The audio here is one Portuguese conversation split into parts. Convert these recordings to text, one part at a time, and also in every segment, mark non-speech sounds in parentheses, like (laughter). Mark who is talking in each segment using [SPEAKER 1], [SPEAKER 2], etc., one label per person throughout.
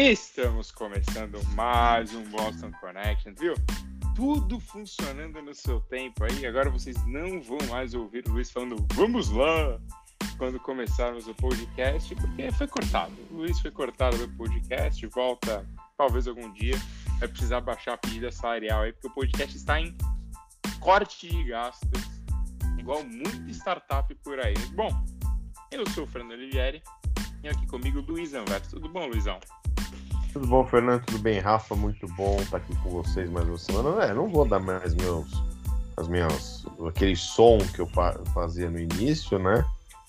[SPEAKER 1] Estamos começando mais um Boston Connection, viu? Tudo funcionando no seu tempo aí. Agora vocês não vão mais ouvir o Luiz falando vamos lá quando começarmos o podcast, porque foi cortado. O Luiz foi cortado do podcast, volta talvez algum dia. Vai precisar baixar a pedida salarial aí, porque o podcast está em corte de gastos, igual muita startup por aí. Bom, eu sou o Fernando Olivieri e aqui comigo o Luiz Anverso. Tudo bom, Luizão?
[SPEAKER 2] Tudo bom, Fernando? Tudo bem, Rafa? Muito bom estar aqui com vocês mais uma semana. É, não vou dar mais meus, as minhas, aquele som que eu fazia no início, né?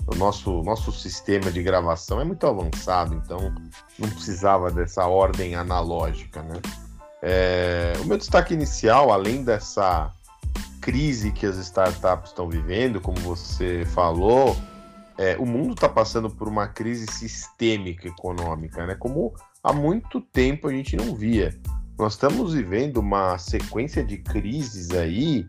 [SPEAKER 2] O nosso, nosso sistema de gravação é muito avançado, então não precisava dessa ordem analógica, né? É, o meu destaque inicial, além dessa crise que as startups estão vivendo, como você falou, é, o mundo está passando por uma crise sistêmica econômica, né? Como há muito tempo a gente não via. Nós estamos vivendo uma sequência de crises aí.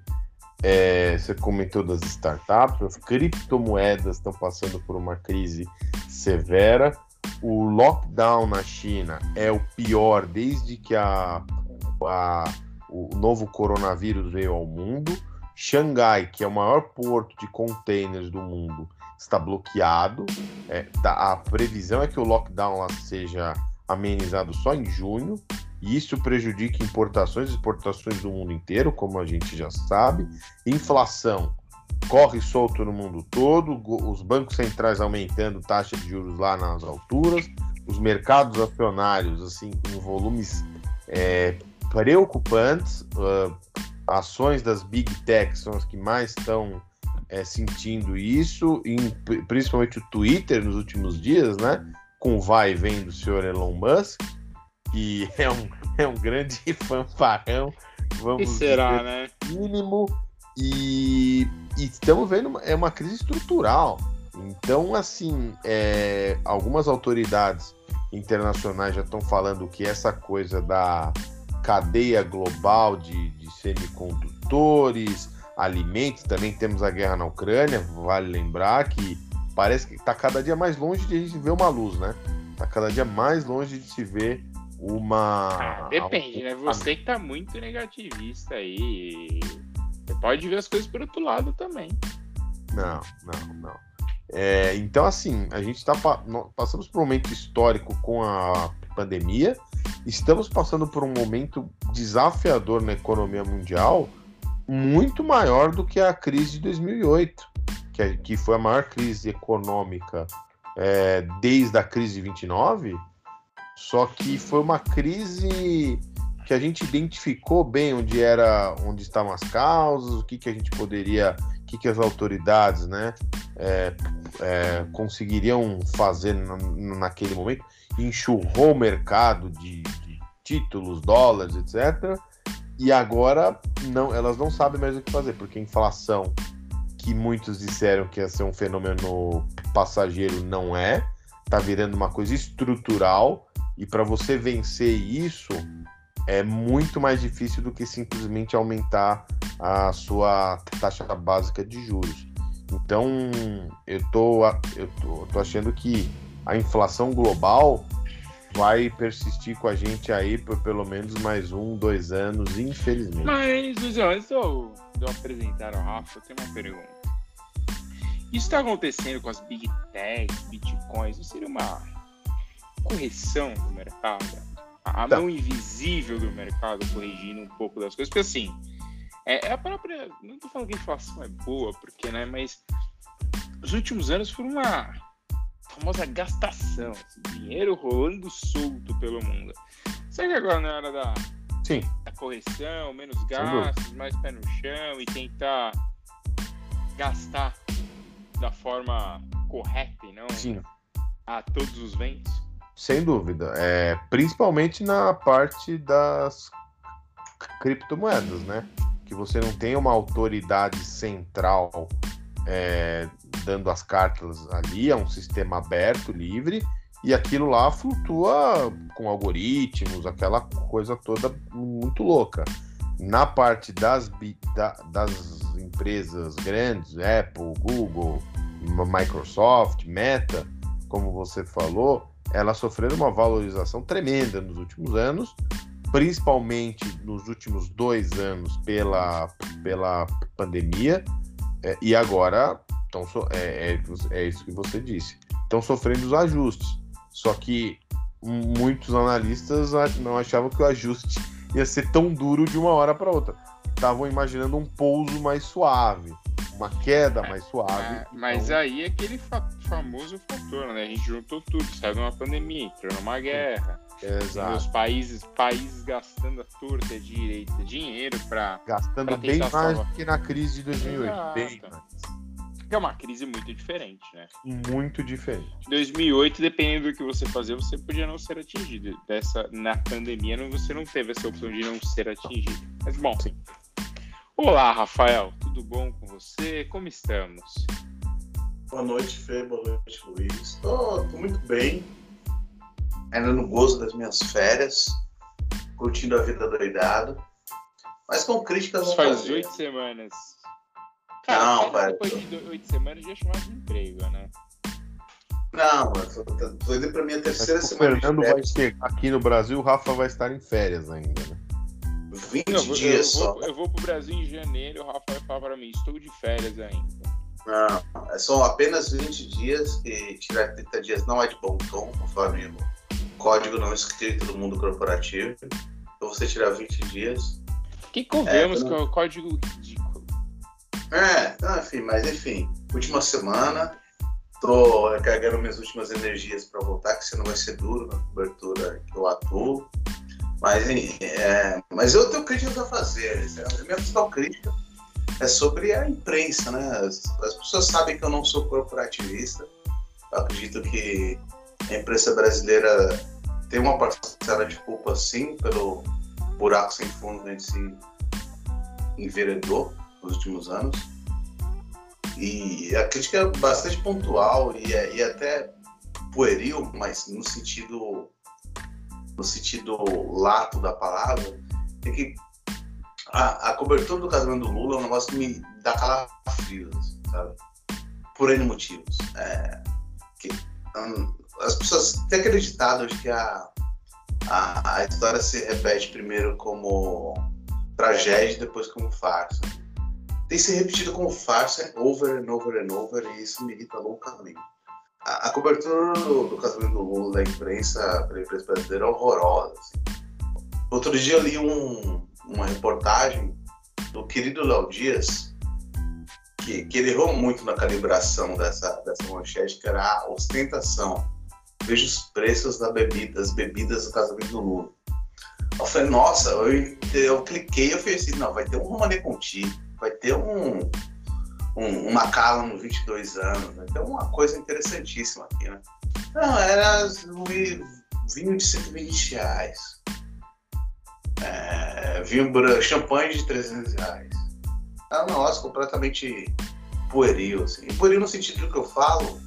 [SPEAKER 2] É, você comentou das startups, as criptomoedas estão passando por uma crise severa. O lockdown na China é o pior desde que a, a, o novo coronavírus veio ao mundo. Xangai, que é o maior porto de containers do mundo, está bloqueado. É, tá, a previsão é que o lockdown lá seja amenizado só em junho, e isso prejudica importações e exportações do mundo inteiro, como a gente já sabe. Inflação corre solto no mundo todo, os bancos centrais aumentando taxa de juros lá nas alturas, os mercados acionários assim em volumes é, preocupantes, uh, ações das big techs são as que mais estão é, sentindo isso, em, principalmente o Twitter nos últimos dias, né? Com o vai e vem do senhor Elon Musk, que é um, é um grande (laughs) fanfarrão. Vamos
[SPEAKER 1] que será, né?
[SPEAKER 2] Mínimo. E, e, estamos vendo é uma crise estrutural. Então, assim, é, algumas autoridades internacionais já estão falando que essa coisa da cadeia global de, de semicondutores, alimentos, também temos a guerra na Ucrânia, vale lembrar que parece que está cada dia mais longe de a gente ver uma luz, né? Está cada dia mais longe de se ver uma.
[SPEAKER 1] Ah, depende, né? Você que tá muito negativista aí. Você pode ver as coisas por outro lado também.
[SPEAKER 2] Não, não, não. É, então, assim, a gente está passamos por um momento histórico com a pandemia, estamos passando por um momento desafiador na economia mundial, muito maior do que a crise de 2008 que, que foi a maior crise econômica é, desde a crise de 29, só que foi uma crise que a gente identificou bem onde era, onde estavam as causas, o que, que a gente poderia, o que, que as autoridades, né, é, é, conseguiriam fazer naquele momento, enxurrou o mercado de, de títulos, dólares, etc. E agora não, elas não sabem mais o que fazer, porque a inflação que muitos disseram que ia ser um fenômeno passageiro, não é. Tá virando uma coisa estrutural e para você vencer isso é muito mais difícil do que simplesmente aumentar a sua taxa básica de juros. Então, eu tô, eu tô, tô achando que a inflação global vai persistir com a gente aí por pelo menos mais um, dois anos, infelizmente.
[SPEAKER 1] Mas, Luizão, antes de eu, de eu apresentar ao Rafa, eu tenho uma pergunta. Isso está acontecendo com as Big Techs, Bitcoins, não seria uma correção do mercado? A, tá. mão invisível do mercado corrigindo um pouco das coisas? Porque assim, é, é a própria. Não estou falando que a inflação é boa, porque, né? Mas os últimos anos foram uma famosa gastação, dinheiro rolando solto pelo mundo. Será que agora na hora da,
[SPEAKER 2] Sim.
[SPEAKER 1] da correção, menos gastos, mais pé no chão e tentar gastar da forma correta e não
[SPEAKER 2] Sim.
[SPEAKER 1] a todos os ventos?
[SPEAKER 2] Sem dúvida. É, principalmente na parte das criptomoedas, né? Que você não tem uma autoridade central é, dando as cartas ali, é um sistema aberto, livre, e aquilo lá flutua com algoritmos, aquela coisa toda muito louca. Na parte das, da, das empresas grandes, Apple, Google, Microsoft, Meta, como você falou, ela sofrendo uma valorização tremenda nos últimos anos, principalmente nos últimos dois anos pela, pela pandemia, é, e agora então, é, é, é isso que você disse. Estão sofrendo os ajustes. Só que muitos analistas não achavam que o ajuste ia ser tão duro de uma hora para outra. Estavam imaginando um pouso mais suave, uma queda mais suave. É,
[SPEAKER 1] mas então... aí é aquele fa famoso fator, né? A gente juntou tudo, saiu de uma pandemia, entrou numa guerra.
[SPEAKER 2] Exato.
[SPEAKER 1] Os países, países gastando a torta direita dinheiro para
[SPEAKER 2] gastando pra bem mais do que na crise de 2008, Exato. bem mais
[SPEAKER 1] é uma crise muito diferente, né?
[SPEAKER 2] Muito diferente.
[SPEAKER 1] 2008, dependendo do que você fazer, você podia não ser atingido. Dessa, na pandemia, você não teve essa opção de não ser atingido. Mas, bom. Sim. Olá, Rafael. Tudo bom com você? Como estamos?
[SPEAKER 3] Boa noite, Fê. Boa noite, Luiz. Estou muito bem. Ainda no gozo das minhas férias. Curtindo a vida doidado. Mas com críticas...
[SPEAKER 1] Faz oito semanas Cara, não, velho. Depois de oito semanas já chamava de emprego, né?
[SPEAKER 3] Não, eu tô, indo pra minha terceira semana.
[SPEAKER 2] O Fernando vai chegar aqui no Brasil, o Rafa vai estar em férias ainda, né?
[SPEAKER 3] 20 não, dias
[SPEAKER 1] eu
[SPEAKER 3] só.
[SPEAKER 1] Vou, eu vou pro Brasil em janeiro, o Rafa vai falar pra mim, estou de férias ainda.
[SPEAKER 3] Não, são apenas 20 dias e tirar 30 dias não é de bom tom, conforme o código não escrito do mundo corporativo. Então você tirar 20 dias.
[SPEAKER 1] Que convenhamos é, com o código de
[SPEAKER 3] é, enfim, mas enfim, última semana, tô recarregando minhas últimas energias para voltar, que senão vai ser duro na cobertura que eu atuo. Mas, é, mas eu tenho críticas a fazer. A minha principal crítica é sobre a imprensa, né? As, as, pessoas sabem que eu não sou corporativista. Eu acredito que a imprensa brasileira tem uma parcela de culpa, sim, pelo buraco sem fundo que a gente se enveredou nos últimos anos. E a crítica é bastante pontual e, é, e é até pueril, mas no sentido no sentido lato da palavra, é que a, a cobertura do casamento do Lula é um negócio que me dá calafrios, sabe? Por N motivos. É, que, um, as pessoas têm acreditado que a, a, a história se repete primeiro como tragédia e depois como farsa tem se repetido como farsa over and over and over e isso me irrita loucamente. A, a cobertura do, do, casamento do Lula da imprensa, pela imprensa brasileira, é horrorosa. Assim. Outro dia eu li um, uma reportagem do querido Léo Dias, que, que ele errou muito na calibração dessa, dessa manchete, que era a ostentação. Veja os preços da bebida, das bebidas do casamento do Lula. Eu falei, nossa, eu, eu cliquei e eu falei assim, não, vai ter um Romane Conti, vai ter um, um, uma cala nos 22 anos, vai ter uma coisa interessantíssima aqui, né? Não, era vinho de 120 reais. É, vinho branco, champanhe de 300 reais. É um negócio completamente pueril, assim. Pueril no sentido que eu falo,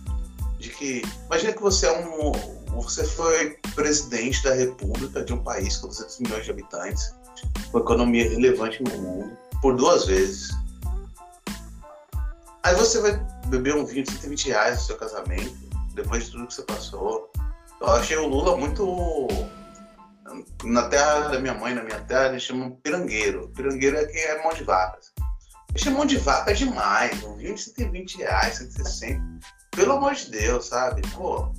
[SPEAKER 3] de que, imagina que você é um, você foi presidente da república de um país com 200 milhões de habitantes, com economia relevante no mundo, por duas vezes. Aí você vai beber um vinho de 120 reais no seu casamento, depois de tudo que você passou. Eu achei o Lula muito. Na terra da minha mãe, na minha terra, eles chamam pirangueiro. Pirangueiro é quem é mão de vacas. Eles chamam de vaca demais. Um vinho de 120 reais, 160. Pelo amor de Deus, sabe? Pô,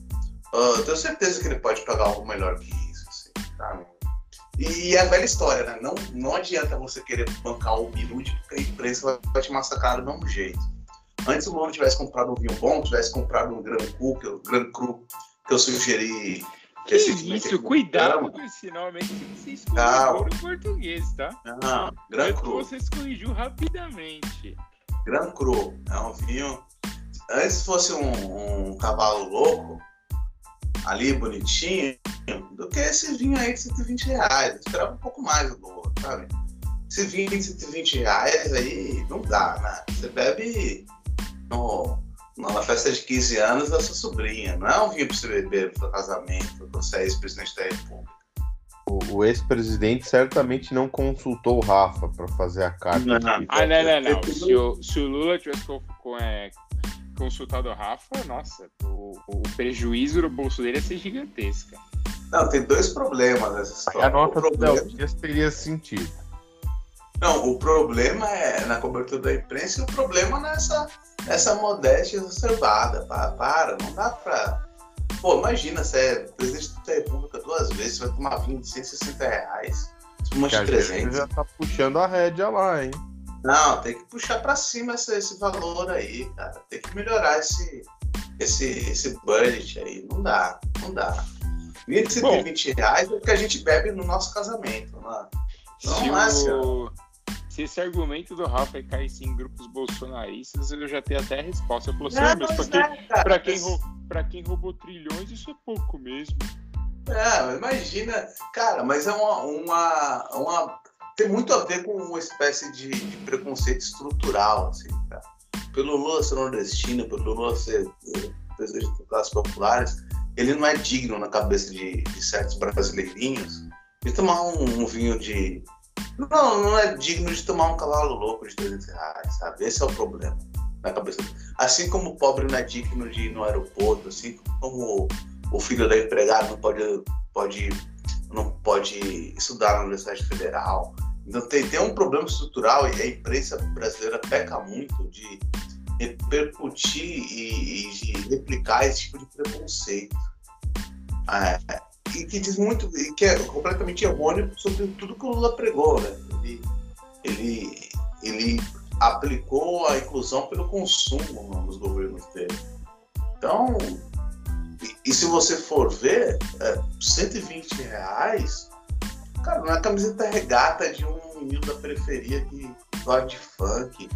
[SPEAKER 3] eu tenho certeza que ele pode pagar algo melhor que isso, assim, sabe? E é a velha história, né? Não, não adianta você querer bancar o Birude, porque a imprensa vai te massacrar do mesmo jeito. Antes o Lula tivesse comprado um vinho bom, tivesse comprado um Gran Cru, que, Gran Cru, que eu sugeri
[SPEAKER 1] que isso, cuidado com esse nome aí que você escorregou no português, tá?
[SPEAKER 3] Não, Gran Cru.
[SPEAKER 1] Você escorrigiu rapidamente.
[SPEAKER 3] Gran Cru é um vinho. Antes fosse um, um cavalo louco, ali bonitinho, do que esse vinho aí de 120 reais. Eu esperava um pouco mais do sabe? Esse vinho de 120 reais aí não dá, né? Você bebe no, na festa de 15 anos da sua sobrinha. Não é um vinho para você beber no seu casamento, você é ex-presidente da República.
[SPEAKER 2] O, o ex-presidente certamente não consultou o Rafa para fazer a carta.
[SPEAKER 1] Não. Ah, não, não, não. Se o, se o Lula tivesse com, com, é, consultado o Rafa, nossa, o, o prejuízo no bolso dele ia ser gigantesca.
[SPEAKER 3] Não, tem dois problemas nessa história.
[SPEAKER 2] A nota
[SPEAKER 3] problema...
[SPEAKER 2] teria sentido.
[SPEAKER 3] Não, o problema é na cobertura da imprensa e o problema nessa, nessa modéstia exacerbada. Para, para, não dá pra. Pô, imagina, você é presidente da República duas vezes, você vai tomar vinho de 160 reais. Uma de 300.
[SPEAKER 2] já tá puxando a rédea lá, hein?
[SPEAKER 3] Não, tem que puxar para cima esse, esse valor aí, cara. Tem que melhorar esse, esse, esse budget aí. Não dá, não dá. 120 reais é o que a gente bebe no nosso casamento. Não, não é
[SPEAKER 1] se, o... se esse argumento do Rafa caísse em grupos bolsonaristas, eu já tenho até a resposta. Eu falei assim, mas pra, quem, é, pra, quem, pra quem roubou trilhões, isso é pouco mesmo.
[SPEAKER 3] É, imagina. Cara, mas é uma, uma, uma. Tem muito a ver com uma espécie de, de preconceito estrutural, assim, cara. Pelo Lula ser nordestino, pelo Lula ser eh, presidente das classes populares, ele não é digno na cabeça de, de certos brasileirinhos de tomar um, um, vinho de. Não, não é digno de tomar um cavalo louco de 300 reais, sabe? Esse é o problema na cabeça. Assim como o pobre não é digno de ir no aeroporto, assim como o filho da empregada não pode, pode, não pode estudar na Universidade Federal. Então tem, tem um problema estrutural e a imprensa brasileira peca muito de repercutir e, e de replicar esse tipo de preconceito. É, e que diz muito, que é completamente errôneo sobre tudo que o Lula pregou, né? Ele, ele, ele aplicou a inclusão pelo consumo nos governos dele. Então, e, se você for ver, é, 120 reais, cara, não é camiseta regata de um menino da periferia que gosta de funk.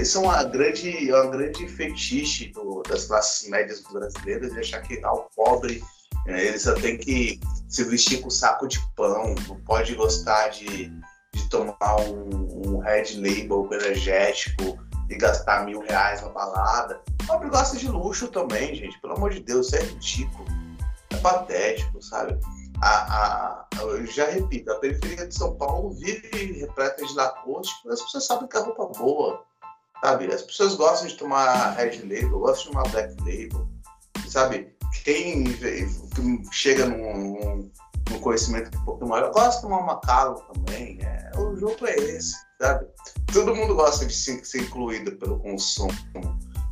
[SPEAKER 3] Isso é uma grande, é uma grande fetiche do, das classes médias brasileiras de achar que ao pobre é, ele só tem que se vestir com saco de pão, não pode gostar de, de tomar um, um Red Label energético e gastar mil reais na balada. O pobre gosta de luxo também, gente. Pelo amor de Deus, isso é ridículo. É patético, sabe? A, a, eu já repito, a periferia de São Paulo vive repleta de porque as pessoas sabem que é roupa boa, sabe? As pessoas gostam de tomar Red Label, gostam de tomar Black Label, sabe? Quem chega num, num conhecimento um pouco maior, gosta de tomar uma calo também. É, o jogo é esse, sabe? Todo mundo gosta de ser incluído pelo consumo.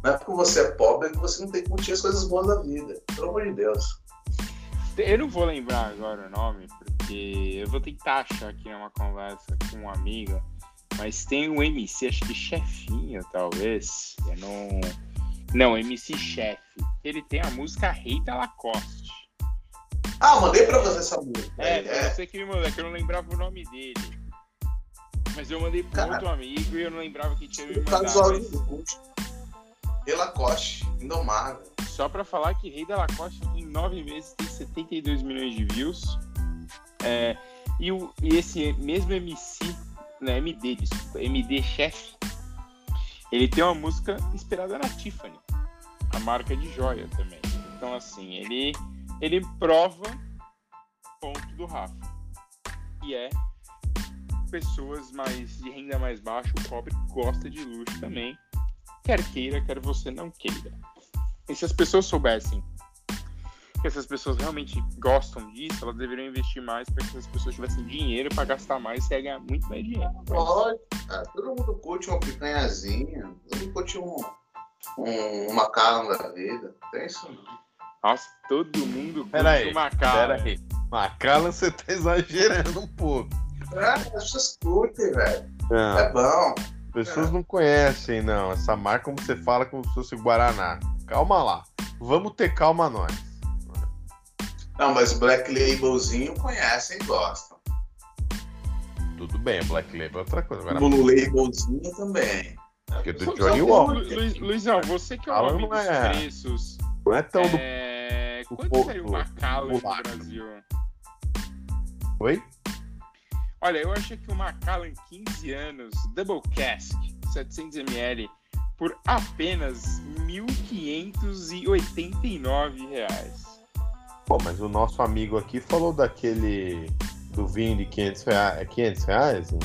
[SPEAKER 3] Não é porque você é pobre que você não tem que curtir as coisas boas da vida. Pelo amor de Deus.
[SPEAKER 1] Eu não vou lembrar agora o nome, porque eu vou tentar achar aqui numa conversa com uma amiga, mas tem um MC, acho que chefinho, talvez. Eu não. Não, MC Chefe. Ele tem a música Rei da Lacoste.
[SPEAKER 3] Ah, mandei pra você essa música.
[SPEAKER 1] É, é. você que me mandou, é que eu não lembrava o nome dele. Mas eu mandei pro Cara, outro amigo e eu não lembrava que tinha me mandado. Mas...
[SPEAKER 3] Rei Lacoste, indomável.
[SPEAKER 1] Só pra falar que Rei da Lacoste em nove meses tem 72 milhões de views. É, e, o, e esse mesmo MC, né, MD, desculpa, MD Chef, ele tem uma música inspirada na Tiffany, a marca de joia também. Então, assim, ele, ele prova ponto do Rafa, que é pessoas mais de renda mais baixa, o pobre gosta de luxo também quer queira, quer você não queira. E se as pessoas soubessem que essas pessoas realmente gostam disso, elas deveriam investir mais para que essas pessoas tivessem dinheiro para gastar mais e ganhar muito mais dinheiro.
[SPEAKER 3] Cara. Todo mundo curte uma picanhazinha, todo mundo curte um, um, uma carne da vida. Tem isso não.
[SPEAKER 1] Nossa, todo mundo curte
[SPEAKER 2] aí,
[SPEAKER 1] uma cala. Pera aí.
[SPEAKER 2] Macala, você tá exagerando um pouco.
[SPEAKER 3] É, as pessoas curtem, velho. É bom
[SPEAKER 2] pessoas não conhecem, não. Essa marca, como você fala, como se fosse Guaraná. Calma lá. Vamos ter calma nós.
[SPEAKER 3] Não, mas Black Labelzinho conhecem e gostam.
[SPEAKER 2] Tudo bem, Black Label é outra coisa.
[SPEAKER 3] Agora... Blue Labelzinho também.
[SPEAKER 2] Porque é do Johnny Walker.
[SPEAKER 1] Lu, Luizão, você que é o homem dos é... preços.
[SPEAKER 2] Não é tão
[SPEAKER 1] é... do. Quanto saiu uma cala no Brasil?
[SPEAKER 2] Oi?
[SPEAKER 1] Olha, eu achei que o Macallan 15 anos, Double Cask, 700ml, por apenas R$ 1.589.
[SPEAKER 2] Pô, mas o nosso amigo aqui falou daquele do vinho de 500 reais. É 500 reais? Né?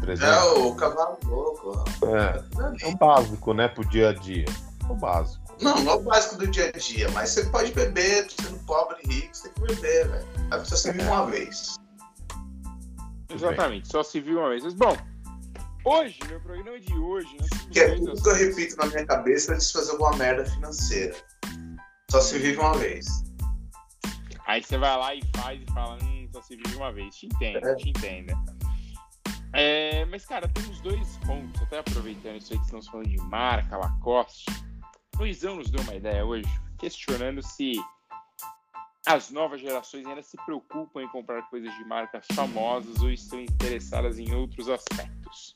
[SPEAKER 2] 300.
[SPEAKER 3] É o cavalo louco.
[SPEAKER 2] É, é o básico, né, pro dia a dia. É o básico.
[SPEAKER 3] Não, não é o básico do dia a dia, mas você pode beber, sendo pobre e rico, você tem que beber, velho. A pessoa se vive uma vez.
[SPEAKER 1] Exatamente, só se viu uma vez. Mas, bom, hoje, meu programa de hoje, temos
[SPEAKER 3] Que é
[SPEAKER 1] dois
[SPEAKER 3] tudo que eu repito na minha cabeça antes de fazer alguma merda financeira. Só se vive uma vez.
[SPEAKER 1] Aí você vai lá e faz e fala, hum, só se vive uma vez. Te entendo,
[SPEAKER 3] É.
[SPEAKER 1] te entendo. É, mas, cara, temos dois pontos, até aproveitando isso aí que estamos falando de marca, Lacoste. Luizão nos deu uma ideia hoje, questionando se as novas gerações ainda se preocupam em comprar coisas de marcas famosas ou estão interessadas em outros aspectos.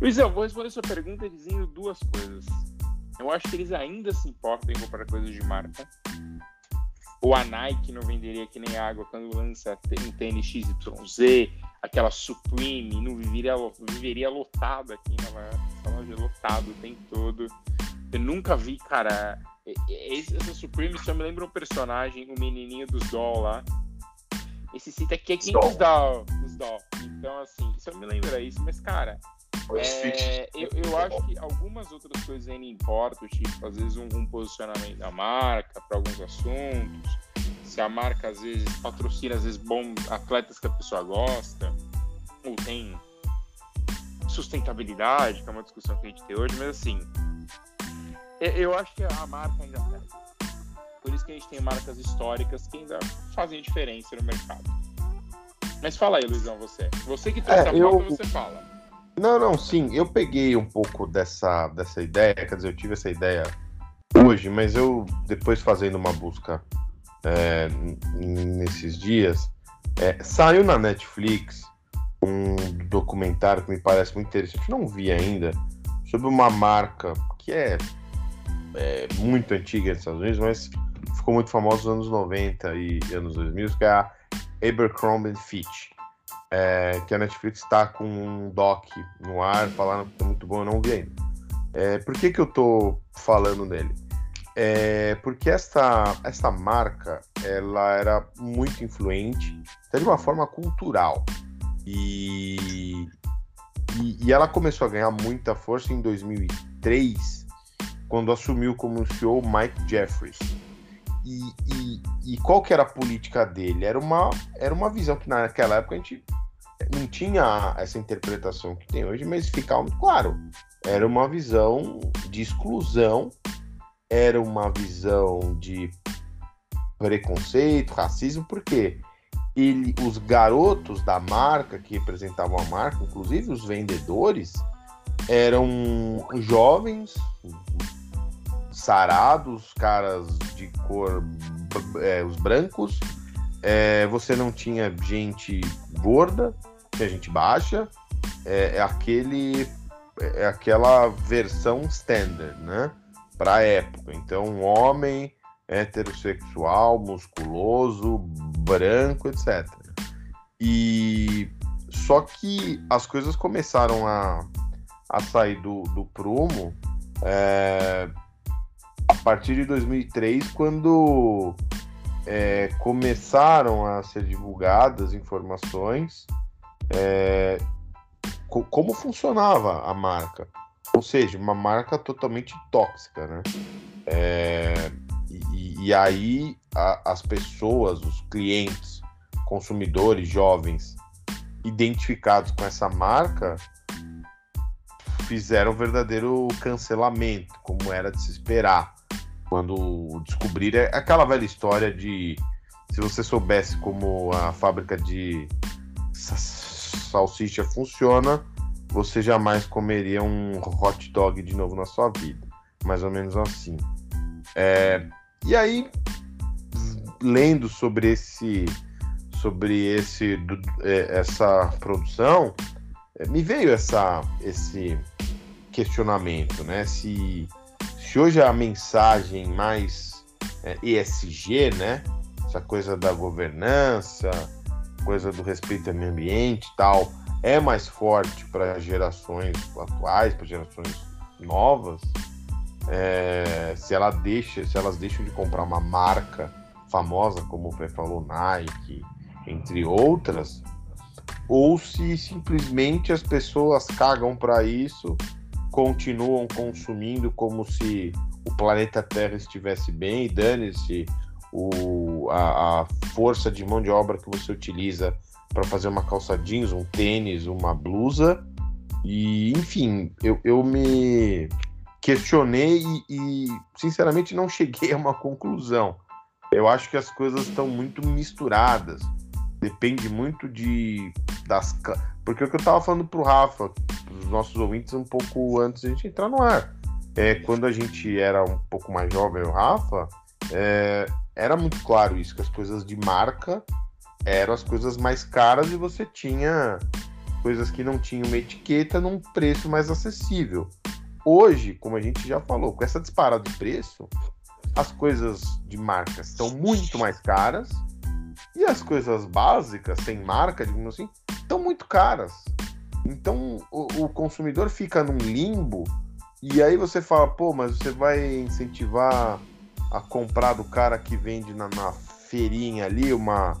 [SPEAKER 1] Luizão, vou responder sua pergunta dizendo duas coisas. Eu acho que eles ainda se importam em comprar coisas de marca. Ou a Nike não venderia que nem água quando lança um tênis XYZ, aquela Supreme, não viveria, viveria lotado aqui em Nova York. Essa loja lotado o tempo todo. Eu nunca vi, cara. esse- Essa Supreme só me lembra um personagem, o menininho dos doll lá. Esse site aqui é quem dos doll, dos doll. Então, assim, só me lembra isso. Mas, cara, é, eu, eu acho que algumas outras coisas ainda importam, tipo, às vezes um, um posicionamento da marca para alguns assuntos. Se a marca às vezes patrocina, às vezes, bons atletas que a pessoa gosta, ou tem sustentabilidade, que é uma discussão que a gente tem hoje, mas assim, eu, acho que a marca ainda pega. Por isso que a gente tem marcas históricas que ainda fazem diferença no mercado. Mas fala aí, Luizão, você. Você que trouxe
[SPEAKER 2] É,
[SPEAKER 1] a
[SPEAKER 2] eu-
[SPEAKER 1] pauta, você fala.
[SPEAKER 2] Não, não, sim, eu peguei um pouco dessa, dessa ideia, quer dizer, eu tive essa ideia hoje, mas eu, depois fazendo uma busca é, nesses dias, é, saiu na Netflix um documentário que me parece muito interessante, não vi ainda, sobre uma marca que é, é muito antiga nos Estados Unidos, mas ficou muito famosa nos anos 90 e anos 2000, que é a Abercrombie Fitch é, que a Netflix está com um doc no ar, falando que é muito bom, eu não vi ainda. É, por que, que eu tô falando nele? É, porque esta, esta marca ela era muito influente, até de uma forma cultural. E, e, e ela começou a ganhar muita força em 2003, quando assumiu como CEO Mike Jeffries. E, e, e qual que era a política dele? Era uma, era uma visão que naquela época a gente não tinha essa interpretação que tem hoje, mas ficava claro. Era uma visão de exclusão, era uma visão de preconceito, racismo, porque ele, os garotos da marca que representavam a marca, inclusive os vendedores, eram jovens, sarados, caras de cor, é, os brancos. É, você não tinha gente gorda, tinha gente baixa. É, é aquele, é aquela versão standard, né? Para a época. Então, um homem heterossexual, musculoso, branco, etc. E só que as coisas começaram a, a sair do, do prumo é, a partir de 2003, quando é, começaram a ser divulgadas informações é, co- como funcionava a marca. Ou seja, uma marca totalmente tóxica, né? É, e, e aí a- as pessoas, os clientes, consumidores jovens identificados com essa marca fizeram um verdadeiro cancelamento, como era de se esperar. Quando descobriram é aquela velha história de se você soubesse como a fábrica de sa- salsicha funciona, você jamais comeria um hot dog de novo na sua vida. Mais ou menos assim. É, e aí, lendo sobre esse sobre esse é, essa produção, é, me veio essa esse questionamento, né? Se, se hoje a mensagem mais é, ESG, né? Essa coisa da governança, coisa do respeito ao meio ambiente e tal, é mais forte para gerações atuais, para gerações novas, é, se ela deixa, se elas deixam de comprar uma marca famosa como o falou, Nike, entre outras, ou se simplesmente as pessoas cagam para isso, continuam consumindo como se o planeta Terra estivesse bem, e dane-se o, a, a, força de mão de obra que você utiliza para fazer uma calça jeans, um tênis, uma blusa. E, enfim, eu, eu me questionei e, e, sinceramente, não cheguei a uma conclusão. Eu acho que as coisas estão muito misturadas. Depende muito de. das Porque o que eu estava falando para o Rafa, os nossos ouvintes, um pouco antes de a gente entrar no ar. É, quando a gente era um pouco mais jovem, o Rafa, é, era muito claro isso, que as coisas de marca eram as coisas mais caras e você tinha coisas que não tinham uma etiqueta num preço mais acessível. Hoje, como a gente já falou, com essa disparada de preço, as coisas de marca estão muito mais caras e as coisas básicas, sem marca, digamos assim, estão muito caras. Então o, o, consumidor fica num limbo e aí você fala, pô, mas você vai incentivar a comprar do cara que vende na, na feirinha ali uma,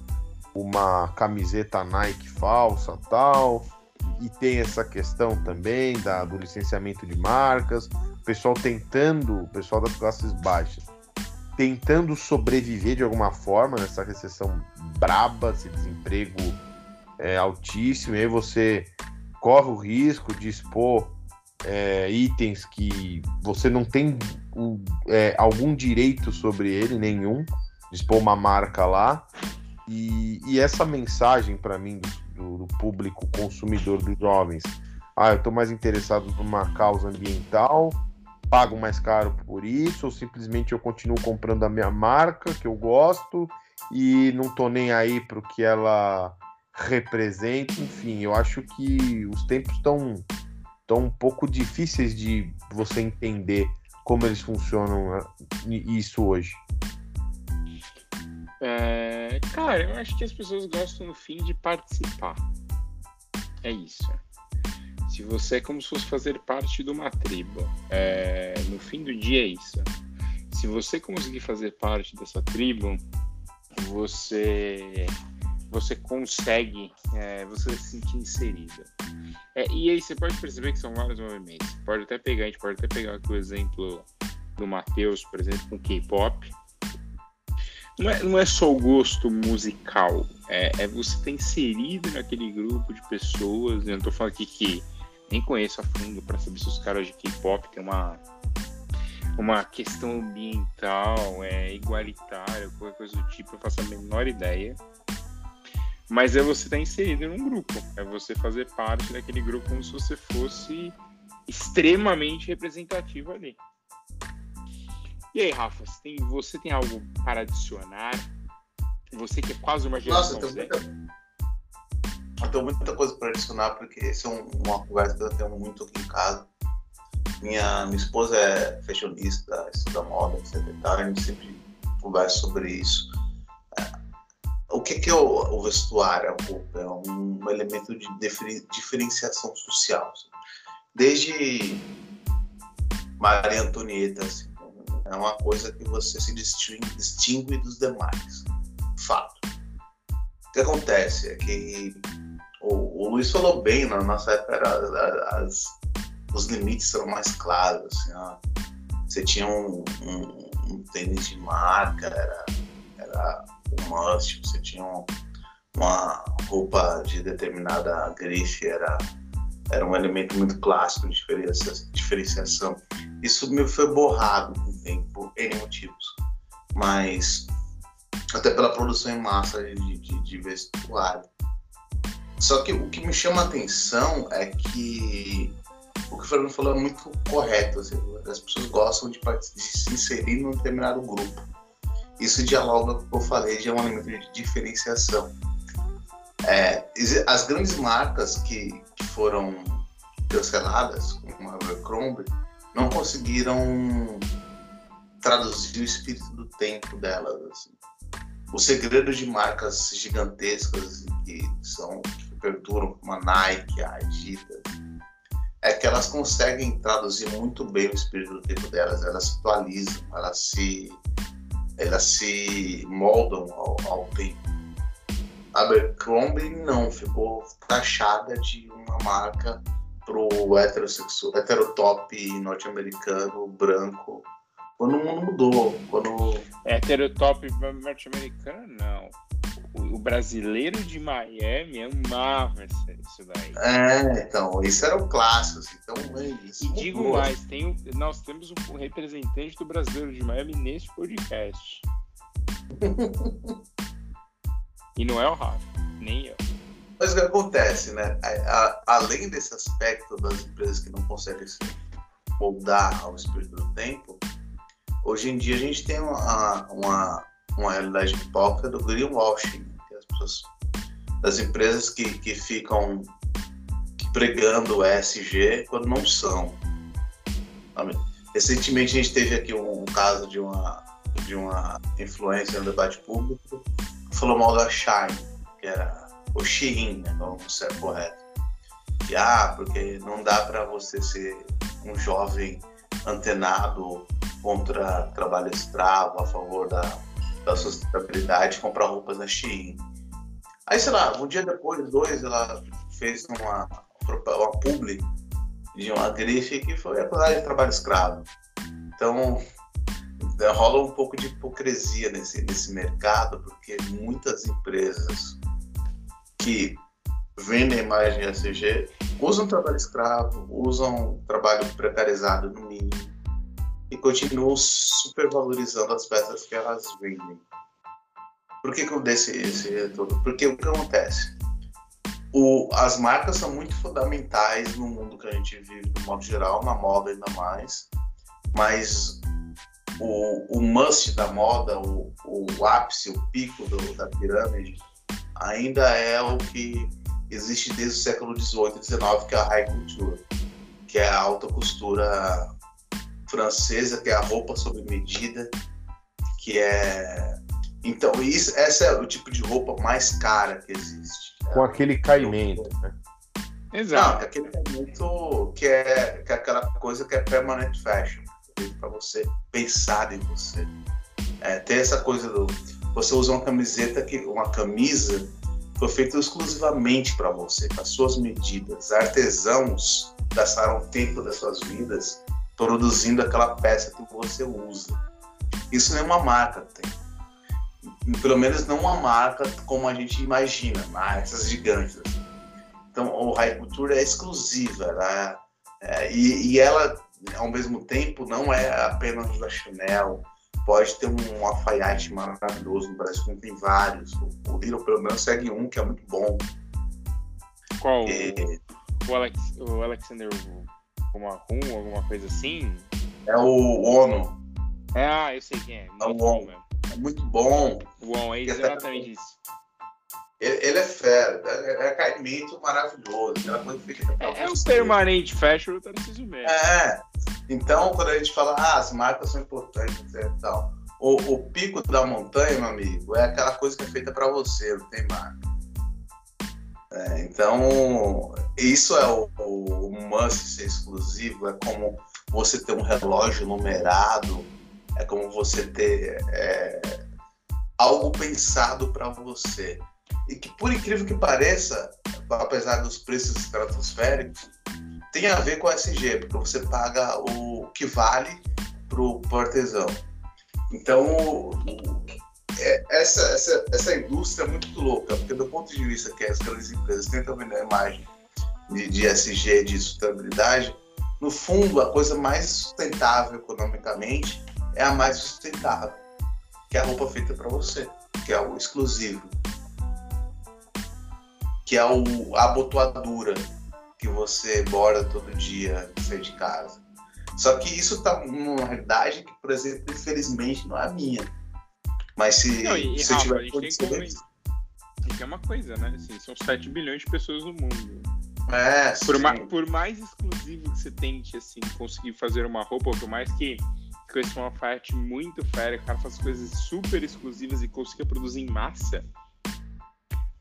[SPEAKER 2] uma camiseta Nike falsa tal. E tem essa questão também da, do licenciamento de marcas, o pessoal tentando, o pessoal das classes baixas, tentando sobreviver de alguma forma nessa recessão braba, esse desemprego é, altíssimo, e aí você corre o risco de expor é, itens que você não tem é, algum direito sobre ele, nenhum, de expor uma marca lá. E, e essa mensagem para mim do, do, público consumidor dos jovens, ah, eu estou mais interessado numa causa ambiental, pago mais caro por isso, ou simplesmente eu continuo comprando a minha marca que eu gosto e não tô nem aí para o que ela representa. Enfim, eu acho que os tempos estão tão um pouco difíceis de você entender como eles funcionam né, isso hoje.
[SPEAKER 1] É, cara, eu acho que as pessoas gostam no fim de participar. É isso. Se você é como se fosse fazer parte de uma tribo, é, no fim do dia é isso. Se você conseguir fazer parte dessa tribo, você você consegue é, você se sentir inserido. É, e aí você pode perceber que são vários movimentos. Pode até pegar, a gente pode até pegar aqui o exemplo do Matheus, por exemplo, com K-pop. Não é, não é só o gosto musical, é, é você estar inserido naquele grupo de pessoas. Eu não tô falando aqui que nem conheço a fundo para saber se os caras de K-pop têm uma uma questão ambiental, é igualitária, qualquer coisa do tipo, eu faço a menor ideia. Mas é você estar tá inserido num grupo, é você fazer parte daquele grupo como se você fosse extremamente representativo ali. E aí, Rafa, você tem, você tem algo para adicionar? Você que é quase uma geração
[SPEAKER 3] Nossa, eu tenho, muita, eu tenho muita coisa para adicionar, porque essa é uma conversa que eu tenho muito aqui em casa. Minha, minha esposa é fashionista, estuda moda, etc. A gente sempre conversa sobre isso. É, o que, que é o, o vestuário, a roupa? É um elemento de diferenciação social. Desde Maria Antonieta, assim, é uma coisa que você se distingue, distingue dos demais. Fato. O que acontece é que o, o Luiz falou bem, na nossa época era, as, os limites eram mais claros. Assim, ó. Você tinha um, um, um, tênis de marca, era, era um must, você tinha um, uma roupa de determinada grife, era, era um elemento muito clássico de diferenciação. Isso me foi borrado com por N motivos. Mas até pela produção em massa de, de, de vestuário. Só que o que me chama a atenção é que o que o Fernando falou é muito correto. Assim, as pessoas gostam de, de, se inserir num determinado grupo. Isso dialoga com o que eu falei de um elemento de diferenciação. É, as grandes marcas que, que foram canceladas, como a Abercrombie, não conseguiram traduzir o espírito do tempo delas. Assim. O segredo de marcas gigantescas que são que perduram, como a Nike, a Adidas, é que elas conseguem traduzir muito bem o espírito do tempo delas. Elas se atualizam, elas se, elas se moldam ao, ao tempo. Abercrombie não, ficou taxada de uma marca pro heterossexual, heterotop norte-americano, branco, quando o mundo mudou, quando...
[SPEAKER 1] Heterotop norte-americano, não. O brasileiro de Miami amava isso daí.
[SPEAKER 3] É, então, isso era o clássico. Assim, então, é isso.
[SPEAKER 1] E digo mais, tem, nós temos um representante do brasileiro de Miami neste podcast. e não é o Rafa, nem eu.
[SPEAKER 3] Mas o que acontece, né? A, a, além desse aspecto das empresas que não conseguem se moldar ao espírito do tempo, hoje em dia a gente tem uma, uma, uma realidade hipócrita do greenwashing, que as pessoas, das empresas que, que ficam pregando o ESG quando não são. Recentemente a gente teve aqui um, um caso de uma, de uma influência no debate público que falou mal da Shine, que era o Shein, né, vamos ser correto. E, ah, porque não dá para você ser um jovem antenado contra trabalho escravo, a favor da, da sustentabilidade, comprar roupas na Shein. Aí, sei lá, um dia depois, dois, ela fez uma, uma publi de uma grife que foi acusada de trabalho escravo. Então, rola um pouco de hipocrisia nesse, nesse mercado, porque muitas empresas que vendem imagem SG usam trabalho escravo, usam trabalho precarizado no mínimo e continuam supervalorizando as peças que elas vendem. Por que, que eu desse esse retorno? Porque o que acontece? O, as marcas são muito fundamentais no mundo que a gente vive, de modo geral, na moda ainda mais, mas o, o must da moda, o, o ápice, o pico do, da pirâmide, ainda é o que existe desde o século XVIII e XIX, que é a high couture, que é a alta costura francesa, que é a roupa sob medida, que é então isso essa é o tipo de roupa mais cara que existe.
[SPEAKER 2] Com aquele caimento, né?
[SPEAKER 3] Exato. Não, aquele caimento que é, que é aquela coisa que é permanent fashion, para você pensar em você. É, tem essa coisa do você usa uma camiseta que uma camisa foi feita exclusivamente para você, com as suas medidas. Artesãos gastaram tempo das suas vidas produzindo aquela peça que você usa. Isso nenhuma marca tem. Pelo menos não uma marca como a gente imagina, essas gigantes. Então, o High Couture é exclusiva, ela é, é, e, e, ela, ao mesmo tempo, não é apenas da Chanel, pode ter um alfaiate maravilhoso no Brasil, como tem vários. O Hero, pelo menos, segue um que é muito bom.
[SPEAKER 1] Qual? É... O, Alex, o Alexander Rum, alguma coisa assim?
[SPEAKER 3] É o Ono.
[SPEAKER 1] É, ah, eu sei quem é.
[SPEAKER 3] É o Ono. É muito bom.
[SPEAKER 1] O Ono, é exatamente isso.
[SPEAKER 3] Ele, ele, é fera, é, é caimento maravilhoso, aquela coisa que fica.
[SPEAKER 1] É, é um permanente fashion do Tarcísio mesmo.
[SPEAKER 3] É, então, quando a gente fala, ah, as marcas são importantes e tal, o, o, pico da montanha, meu amigo, é aquela coisa que é feita para você, não tem marca. É, então, isso é o, o, must ser exclusivo, é como você ter um relógio numerado, é como você ter é, algo pensado para você. E que, por incrível que pareça, apesar dos preços estratosféricos, tem a ver com a SG, porque você paga o que vale para o artesão. Então, essa, essa, essa indústria é muito louca, porque do ponto de vista que as grandes empresas tentam vender a imagem de, de SG, de sustentabilidade, no fundo, a coisa mais sustentável economicamente é a mais sustentável, que é a roupa feita para você, que é o exclusivo, que é o, a abotoadura, que você borda todo dia sair de casa. Só que isso tá numa realidade que, por exemplo, infelizmente não é a minha. Mas se,
[SPEAKER 1] não, e,
[SPEAKER 3] se
[SPEAKER 1] Rafa, tiver a condições... Tem uma coisa, né? Assim, são 7 bilhões de pessoas no mundo.
[SPEAKER 3] É,
[SPEAKER 1] por, ma por mais exclusivo que você tente, assim, conseguir fazer uma roupa, por mais que esse uma arte muito fera, o cara faz coisas super exclusivas e consiga produzir em massa,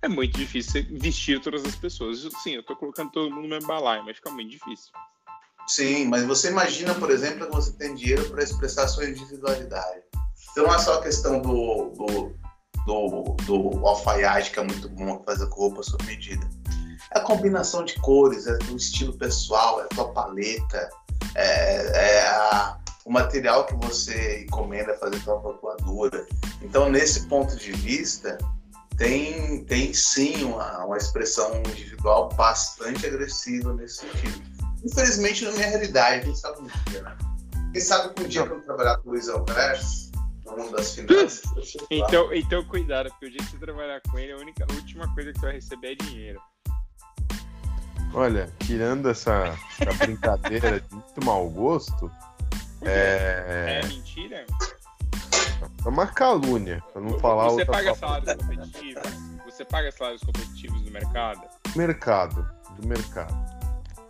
[SPEAKER 1] é muito difícil vestir todas as pessoas. Sim, eu tô colocando todo mundo no mesmo balaio, mas fica muito difícil.
[SPEAKER 3] Sim, mas você imagina, por exemplo, que você tem dinheiro para expressar sua individualidade. Então não é só a questão do, do, do, do alfaiate, que é muito bom, fazer com roupa sob medida. É a combinação de cores, é o estilo pessoal, é a tua paleta, é, é a, o material que você encomenda fazer tua tatuadura. Então, nesse ponto de vista, tem, tem sim uma, uma expressão individual bastante agressiva nesse sentido. Infelizmente, na minha realidade, quem sabe um dia, né? Quem sabe que um dia, quando trabalhar com o Luiz no mundo das finanças. (laughs)
[SPEAKER 1] Então, então, cuidado, porque o dia que você trabalhar com ele, a única a última coisa que você vai receber é dinheiro.
[SPEAKER 2] Olha, tirando essa, essa (laughs) brincadeira de muito mau gosto,
[SPEAKER 1] é... é mentira?
[SPEAKER 2] É uma calúnia, pra não falar
[SPEAKER 1] Você
[SPEAKER 2] outra
[SPEAKER 1] paga
[SPEAKER 2] palavra.
[SPEAKER 1] salários competitivos? Você paga salários competitivos no mercado?
[SPEAKER 2] Mercado, do mercado.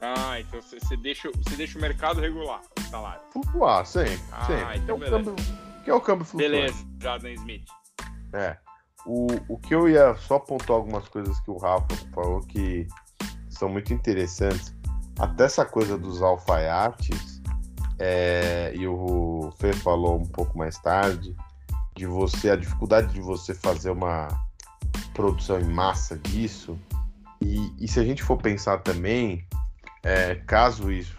[SPEAKER 1] Ah, então você, deixa, você deixa o mercado regular o salário.
[SPEAKER 2] Flutuar, sempre,
[SPEAKER 1] Ah,
[SPEAKER 2] sempre.
[SPEAKER 1] então
[SPEAKER 2] é
[SPEAKER 1] beleza.
[SPEAKER 2] câmbio, que é o câmbio flutuante.
[SPEAKER 1] Beleza, Jordan Smith.
[SPEAKER 2] É. O, o que eu ia só apontar algumas coisas que o Rafa falou que são muito interessantes. Até essa coisa dos alfaiates, é, e o Fê falou um pouco mais tarde, de você, a dificuldade de você fazer uma produção em massa disso. E, e se a gente for pensar também, é, caso isso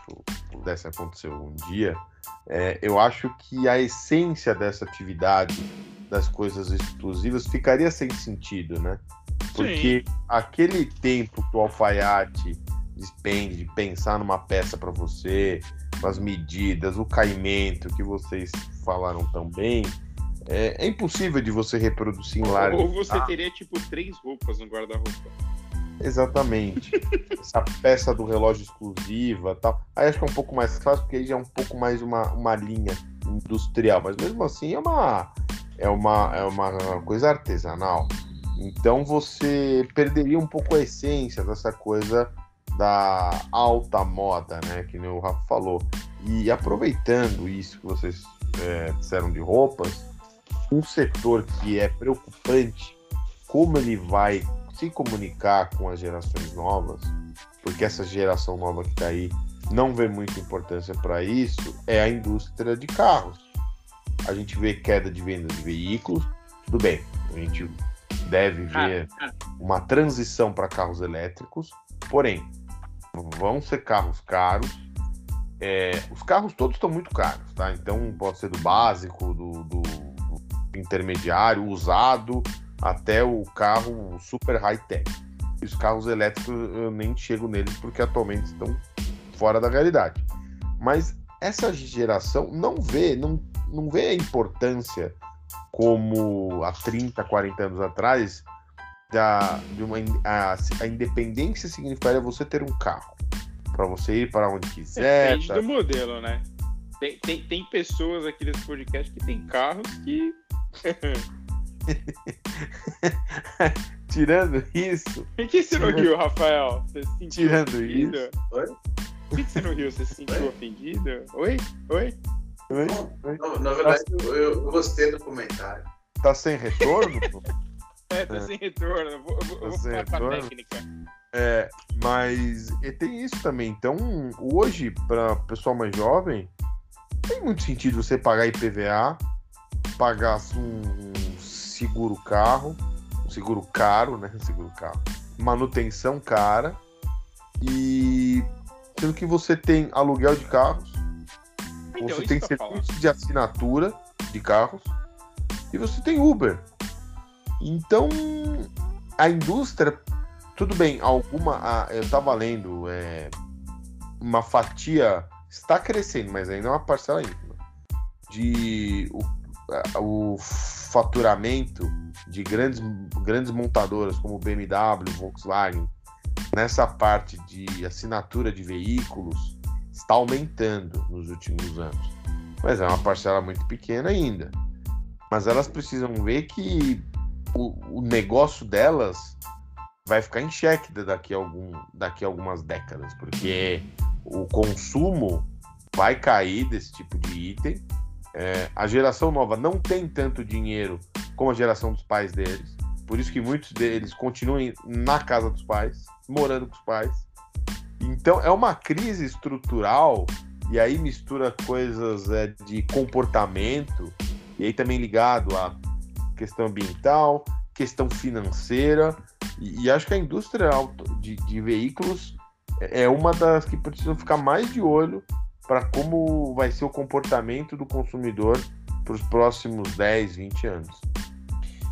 [SPEAKER 2] pudesse acontecer um dia, é, eu acho que a essência dessa atividade das coisas exclusivas ficaria sem sentido, né? Porque aquele tempo que o alfaiate despende de pensar numa peça para você, as medidas, o caimento que vocês falaram tão bem, é, é impossível de você reproduzir em larga
[SPEAKER 1] Ou você
[SPEAKER 2] escala.
[SPEAKER 1] teria, tipo, três roupas no guarda-roupa.
[SPEAKER 2] Exatamente. Essa peça do relógio exclusiva tal. Aí acho que é um pouco mais fácil, porque aí já é um pouco mais uma, uma linha industrial. Mas mesmo assim é uma, é uma, é uma coisa artesanal. Então você perderia um pouco a essência dessa coisa da alta moda, né? Que o Rafa falou. E aproveitando isso que vocês é, disseram de roupas, um setor que é preocupante, como ele vai se comunicar com as gerações novas, porque essa geração nova que está aí não vê muita importância para isso, é a indústria de carros. A gente vê queda de vendas de veículos, tudo bem, a gente deve ver uma transição para carros elétricos, porém, vão ser carros caros. É, os carros todos estão muito caros, tá? Então pode ser do básico, do, do- do intermediário, usado, até o carro super high-tech. E os carros elétricos eu nem chego neles porque atualmente estão fora da realidade. Mas essa geração não vê, não, não vê a importância como há 30, 40 anos atrás da, de uma, a, a independência significaria você ter um carro para você ir para onde quiser.
[SPEAKER 1] Depende
[SPEAKER 2] tá?
[SPEAKER 1] do modelo, né? Tem, tem, tem pessoas aqui nesse podcast que tem carros que. (laughs) (laughs)
[SPEAKER 2] Tirando isso,
[SPEAKER 1] Por que você não riu, Rafael? Você se sentiu
[SPEAKER 2] Tirando
[SPEAKER 1] ofendido?
[SPEAKER 3] isso. Oi?
[SPEAKER 1] Por que você não riu? Você se sentiu ofendido? Oi? Oi?
[SPEAKER 2] Oi?
[SPEAKER 3] Na, na verdade, eu, eu gostei do comentário.
[SPEAKER 2] tá sem retorno? pô? (laughs)
[SPEAKER 1] É, tá
[SPEAKER 2] É.
[SPEAKER 1] sem retorno. Eu vou, eu vou, eu
[SPEAKER 2] Tá
[SPEAKER 1] vou
[SPEAKER 2] sem
[SPEAKER 1] falar com a
[SPEAKER 2] retorno?
[SPEAKER 1] técnica.
[SPEAKER 2] É, mas e tem isso também. Então, hoje, para pessoal mais jovem, tem muito sentido você pagar IPVA, pagar um seguro carro, seguro caro, né? Seguro carro, manutenção cara, e sendo que você tem aluguel de carros,
[SPEAKER 1] Então,
[SPEAKER 2] você tem serviço de assinatura de carros e você tem Uber. Então, a indústria, tudo bem, alguma. eu estava lendo, é, uma fatia está crescendo, mas ainda é uma parcela ínfima de o, o faturamento de grandes, grandes montadoras como BMW, Volkswagen, nessa parte de assinatura de veículos está aumentando nos últimos anos. Mas é uma parcela muito pequena ainda. Mas elas precisam ver que o, o negócio delas vai ficar em xeque daqui a, algum, daqui a algumas décadas, porque o consumo vai cair desse tipo de item. É, a geração nova não tem tanto dinheiro como a geração dos pais deles, por isso que muitos deles continuam na casa dos pais, morando com os pais. Então é uma crise estrutural e aí mistura coisas é, de comportamento e aí também ligado a questão ambiental, questão financeira, e, e acho que a indústria de, de veículos é uma das que precisam ficar mais de olho para como vai ser o comportamento do consumidor para os próximos 10, 20 anos.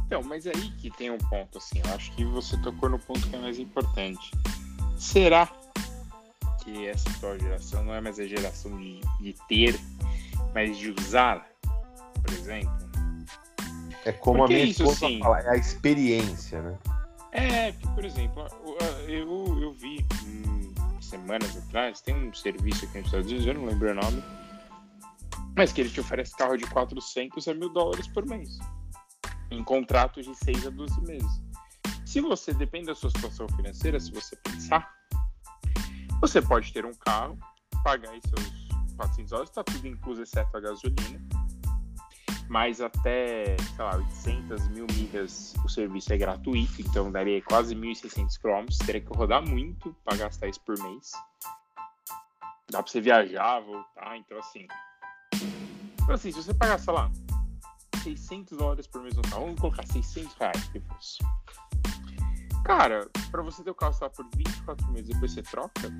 [SPEAKER 1] Então, mas é aí que tem um ponto, assim, eu acho que você tocou no ponto que é mais importante. Será que essa atual geração não é mais a geração de, de ter, mas de usar, por exemplo?
[SPEAKER 2] É como Porque a minha isso, esposa assim, fala, é a experiência, né?
[SPEAKER 1] É, por exemplo, eu, eu vi semanas atrás, tem um serviço aqui nos Estados Unidos, eu não lembro o nome, mas que ele te oferece carro de 400 a mil dólares por mês, em contratos de 6 a 12 meses. Se você depende da sua situação financeira, se você pensar, você pode ter um carro, pagar aí seus 400 dólares, está tudo incluso exceto a gasolina, mas até, sei lá, 800 mil milhas o serviço é gratuito, então daria quase 1.600 quilômetros, teria que rodar muito para gastar isso por mês. Dá para você viajar, voltar, então assim... Então assim, se você pagar, sei lá, 600 dólares por mês no carro, vamos colocar 600 reais que fosse. Cara, para você ter o carro só por 24 meses, depois você troca,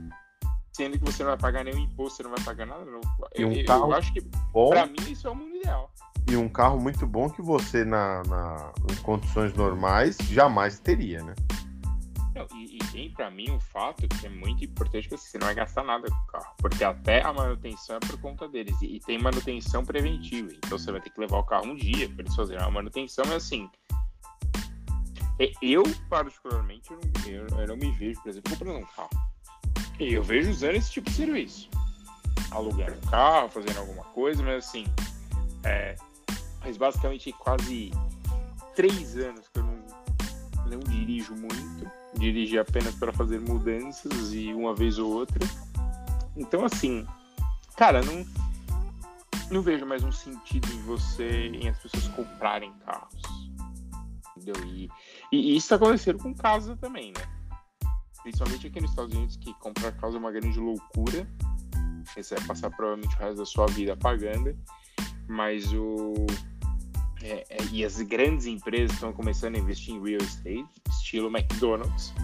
[SPEAKER 1] sendo que você não vai pagar nenhum imposto, você não vai pagar nada. Não.
[SPEAKER 2] E um eu, carro
[SPEAKER 1] eu acho que, pra mim, isso é o mundo ideal.
[SPEAKER 2] E um carro muito bom que você, na, na em condições normais, jamais teria, né?
[SPEAKER 1] Não, e, e, tem para mim um fato que é muito importante que você não vai gastar nada com o carro, porque até a manutenção é por conta deles e, e, tem manutenção preventiva, então você vai ter que levar o carro um dia para eles fazerem a manutenção, é assim. Eu particularmente eu não, eu, eu não me vejo, por exemplo, comprando um carro. Eu vejo usando esse tipo de serviço, alugando um carro, fazendo alguma coisa, mas assim, é, mas basicamente quase três anos que eu não, não dirijo muito, dirigi apenas para fazer mudanças e uma vez ou outra. Então, assim, cara, não, não vejo mais um sentido em você, em as pessoas comprarem carros. Entendeu? E, e, isso está acontecendo com casa também, né? Principalmente aqui nos Estados Unidos, que comprar casa é uma grande loucura. Você vai passar provavelmente o resto da sua vida pagando. Mas o, é, é, e as grandes empresas estão começando a investir em real estate, estilo McDonald's.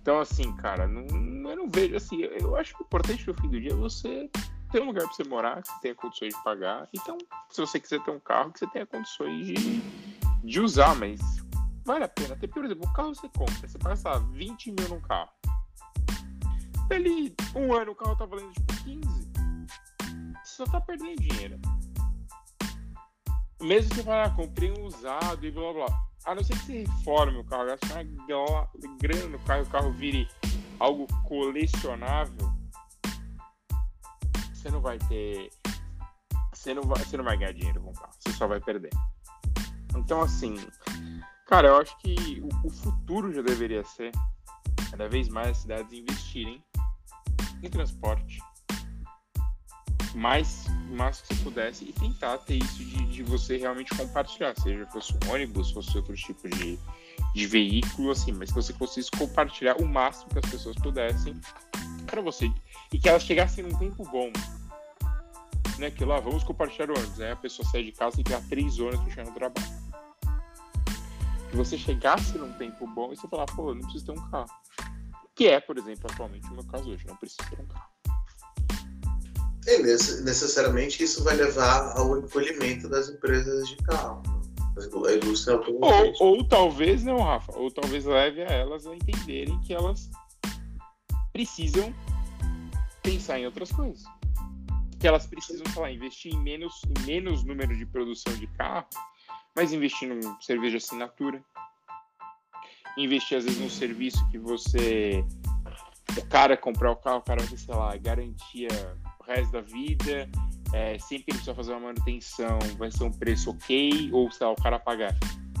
[SPEAKER 1] Então, assim, cara, não, eu não vejo assim. Eu acho que o importante no fim do dia é você ter um lugar para você morar, que você tenha condições de pagar. Então, se você quiser ter um carro, que você tenha condições de, de usar, mas vale a pena. Até, por exemplo, o carro você compra, você passa 20 mil num carro. Dali um ano o carro tá valendo tipo 15. Você só tá perdendo dinheiro mesmo você falar, ah, comprei um usado e blá blá. A não ser que você reforme o carro, gaste uma grana no carro o carro vire algo colecionável, você não vai ter. Você não vai, você não vai ganhar dinheiro com o carro, você só vai perder. Então, assim, cara, eu acho que o, o futuro já deveria ser cada vez mais as cidades investirem em transporte mais, mais que você pudesse e tentar ter isso de, de você realmente compartilhar, seja fosse um ônibus, fosse outro tipo de, de veículo, assim, mas que você conseguisse compartilhar o máximo que as pessoas pudessem para você e que elas chegassem num tempo bom. Né, que lá, vamos compartilhar ônibus. Aí a pessoa sai de casa e tem três horas para chegar no trabalho. Que você chegasse num tempo bom e você falar, pô, não preciso ter um carro. Que é, por exemplo, atualmente o meu caso hoje, não preciso ter um carro.
[SPEAKER 3] E é, necessariamente isso vai levar ao encolhimento das empresas de carro. A indústria
[SPEAKER 1] automobilística. Ou, ou talvez não, Rafa, ou talvez leve a elas a entenderem que elas precisam pensar em outras coisas. Que elas precisam, sei lá, investir em menos, em menos número de produção de carro, mas investir num serviço de assinatura. Investir, às vezes, num serviço que você. O cara comprar o carro, o cara vai ter, sei lá, garantia resto da vida, é, sempre que ele fazer uma manutenção, vai ser um preço ok, ou se o cara pagar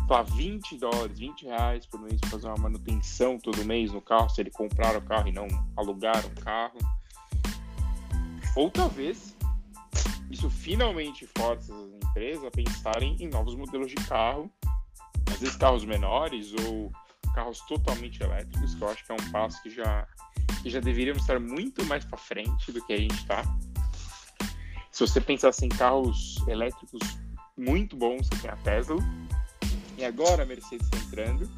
[SPEAKER 1] lá, 20 dólares, 20 reais por mês para fazer uma manutenção todo mês no carro, se ele comprar o carro e não alugar um carro. Ou talvez isso finalmente força as empresas a pensarem em novos modelos de carro, às vezes carros menores ou carros totalmente elétricos, que eu acho que é um passo que já que já deveríamos estar muito mais para frente do que a gente está. Se você pensasse em carros elétricos muito bom, você tem a Tesla, e agora a Mercedes está entrando.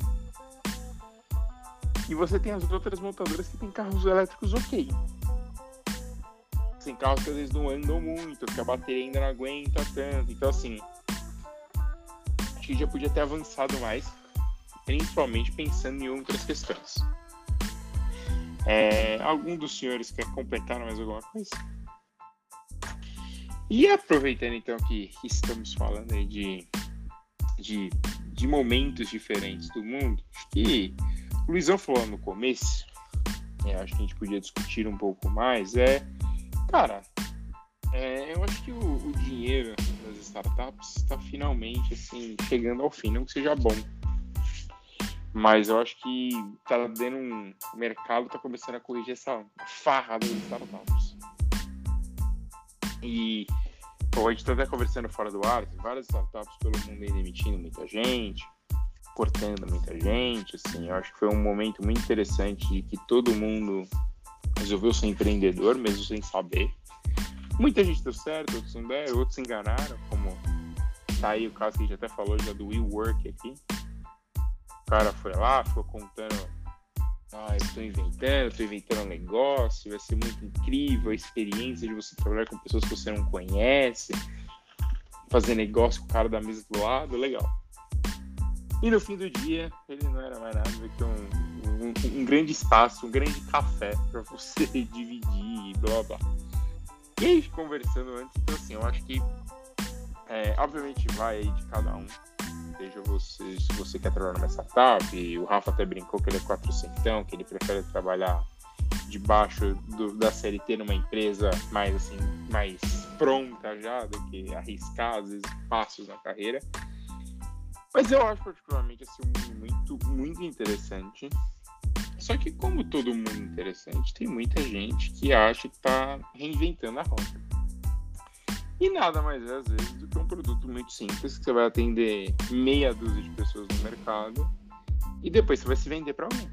[SPEAKER 1] E você tem as outras montadoras que têm carros elétricos ok. Tem carros que às vezes não andam muito, que a bateria ainda não aguenta tanto. Então, assim, acho que já podia ter avançado mais, principalmente pensando em outras questões. É, algum dos senhores quer completar mais alguma coisa? E aproveitando então que estamos falando aí de, de, de momentos diferentes do mundo, que o Luizão falou no começo, é, acho que a gente podia discutir um pouco mais, é, cara, é, eu acho que o, o dinheiro das startups está finalmente assim chegando ao fim, não que seja bom, mas eu acho que tá dando um o mercado tá começando a corrigir essa farra das startups. E pô, a gente tá até conversando fora do ar, tem várias startups pelo mundo aí demitindo muita gente, cortando muita gente, assim, eu acho que foi um momento muito interessante de que todo mundo resolveu ser empreendedor, mesmo sem saber. Muita gente deu certo, outros não deram, outros se enganaram, como tá aí o caso que a gente até falou já do WeWork aqui. Cara foi lá, ficou contando ah, eu estou inventando, estou inventando um negócio, vai ser muito incrível a experiência de você trabalhar com pessoas que você não conhece, fazer negócio com o cara da mesa do lado, legal. E no fim do dia, ele não era mais nada do que um, um, um grande espaço, um grande café para você (laughs) dividir e blá blá. E aí, conversando antes, então assim, eu acho que, é, obviamente, vai aí de cada um. Seja você, se você quer trabalhar numa startup, o Rafa até brincou que ele é 400, que ele prefere trabalhar debaixo do, da CLT numa empresa mais assim mais pronta já do que arriscar às vezes passos na carreira mas eu acho particularmente assim, um muito, muito interessante. Só que, como todo mundo interessante, tem muita gente que acha que está reinventando a roda. E nada mais é, às vezes, do que um produto muito simples que você vai atender meia dúzia de pessoas no mercado e depois você vai se vender para alguém.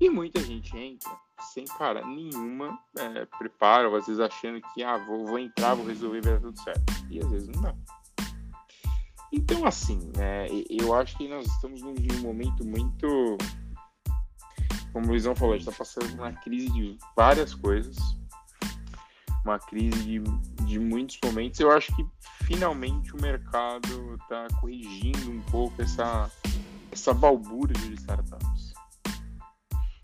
[SPEAKER 1] E muita gente entra sem, cara, nenhuma é, preparo, às vezes achando que, ah, vou, vou entrar, vou resolver, vai dar tudo certo. E às vezes não dá. Então, assim, né, eu acho que nós estamos num, momento muito. Como o Luizão falou, a gente está passando uma crise de várias coisas, uma crise de, de muitos momentos. Eu acho que finalmente o mercado está corrigindo um pouco essa, essa balbúrdia de startups.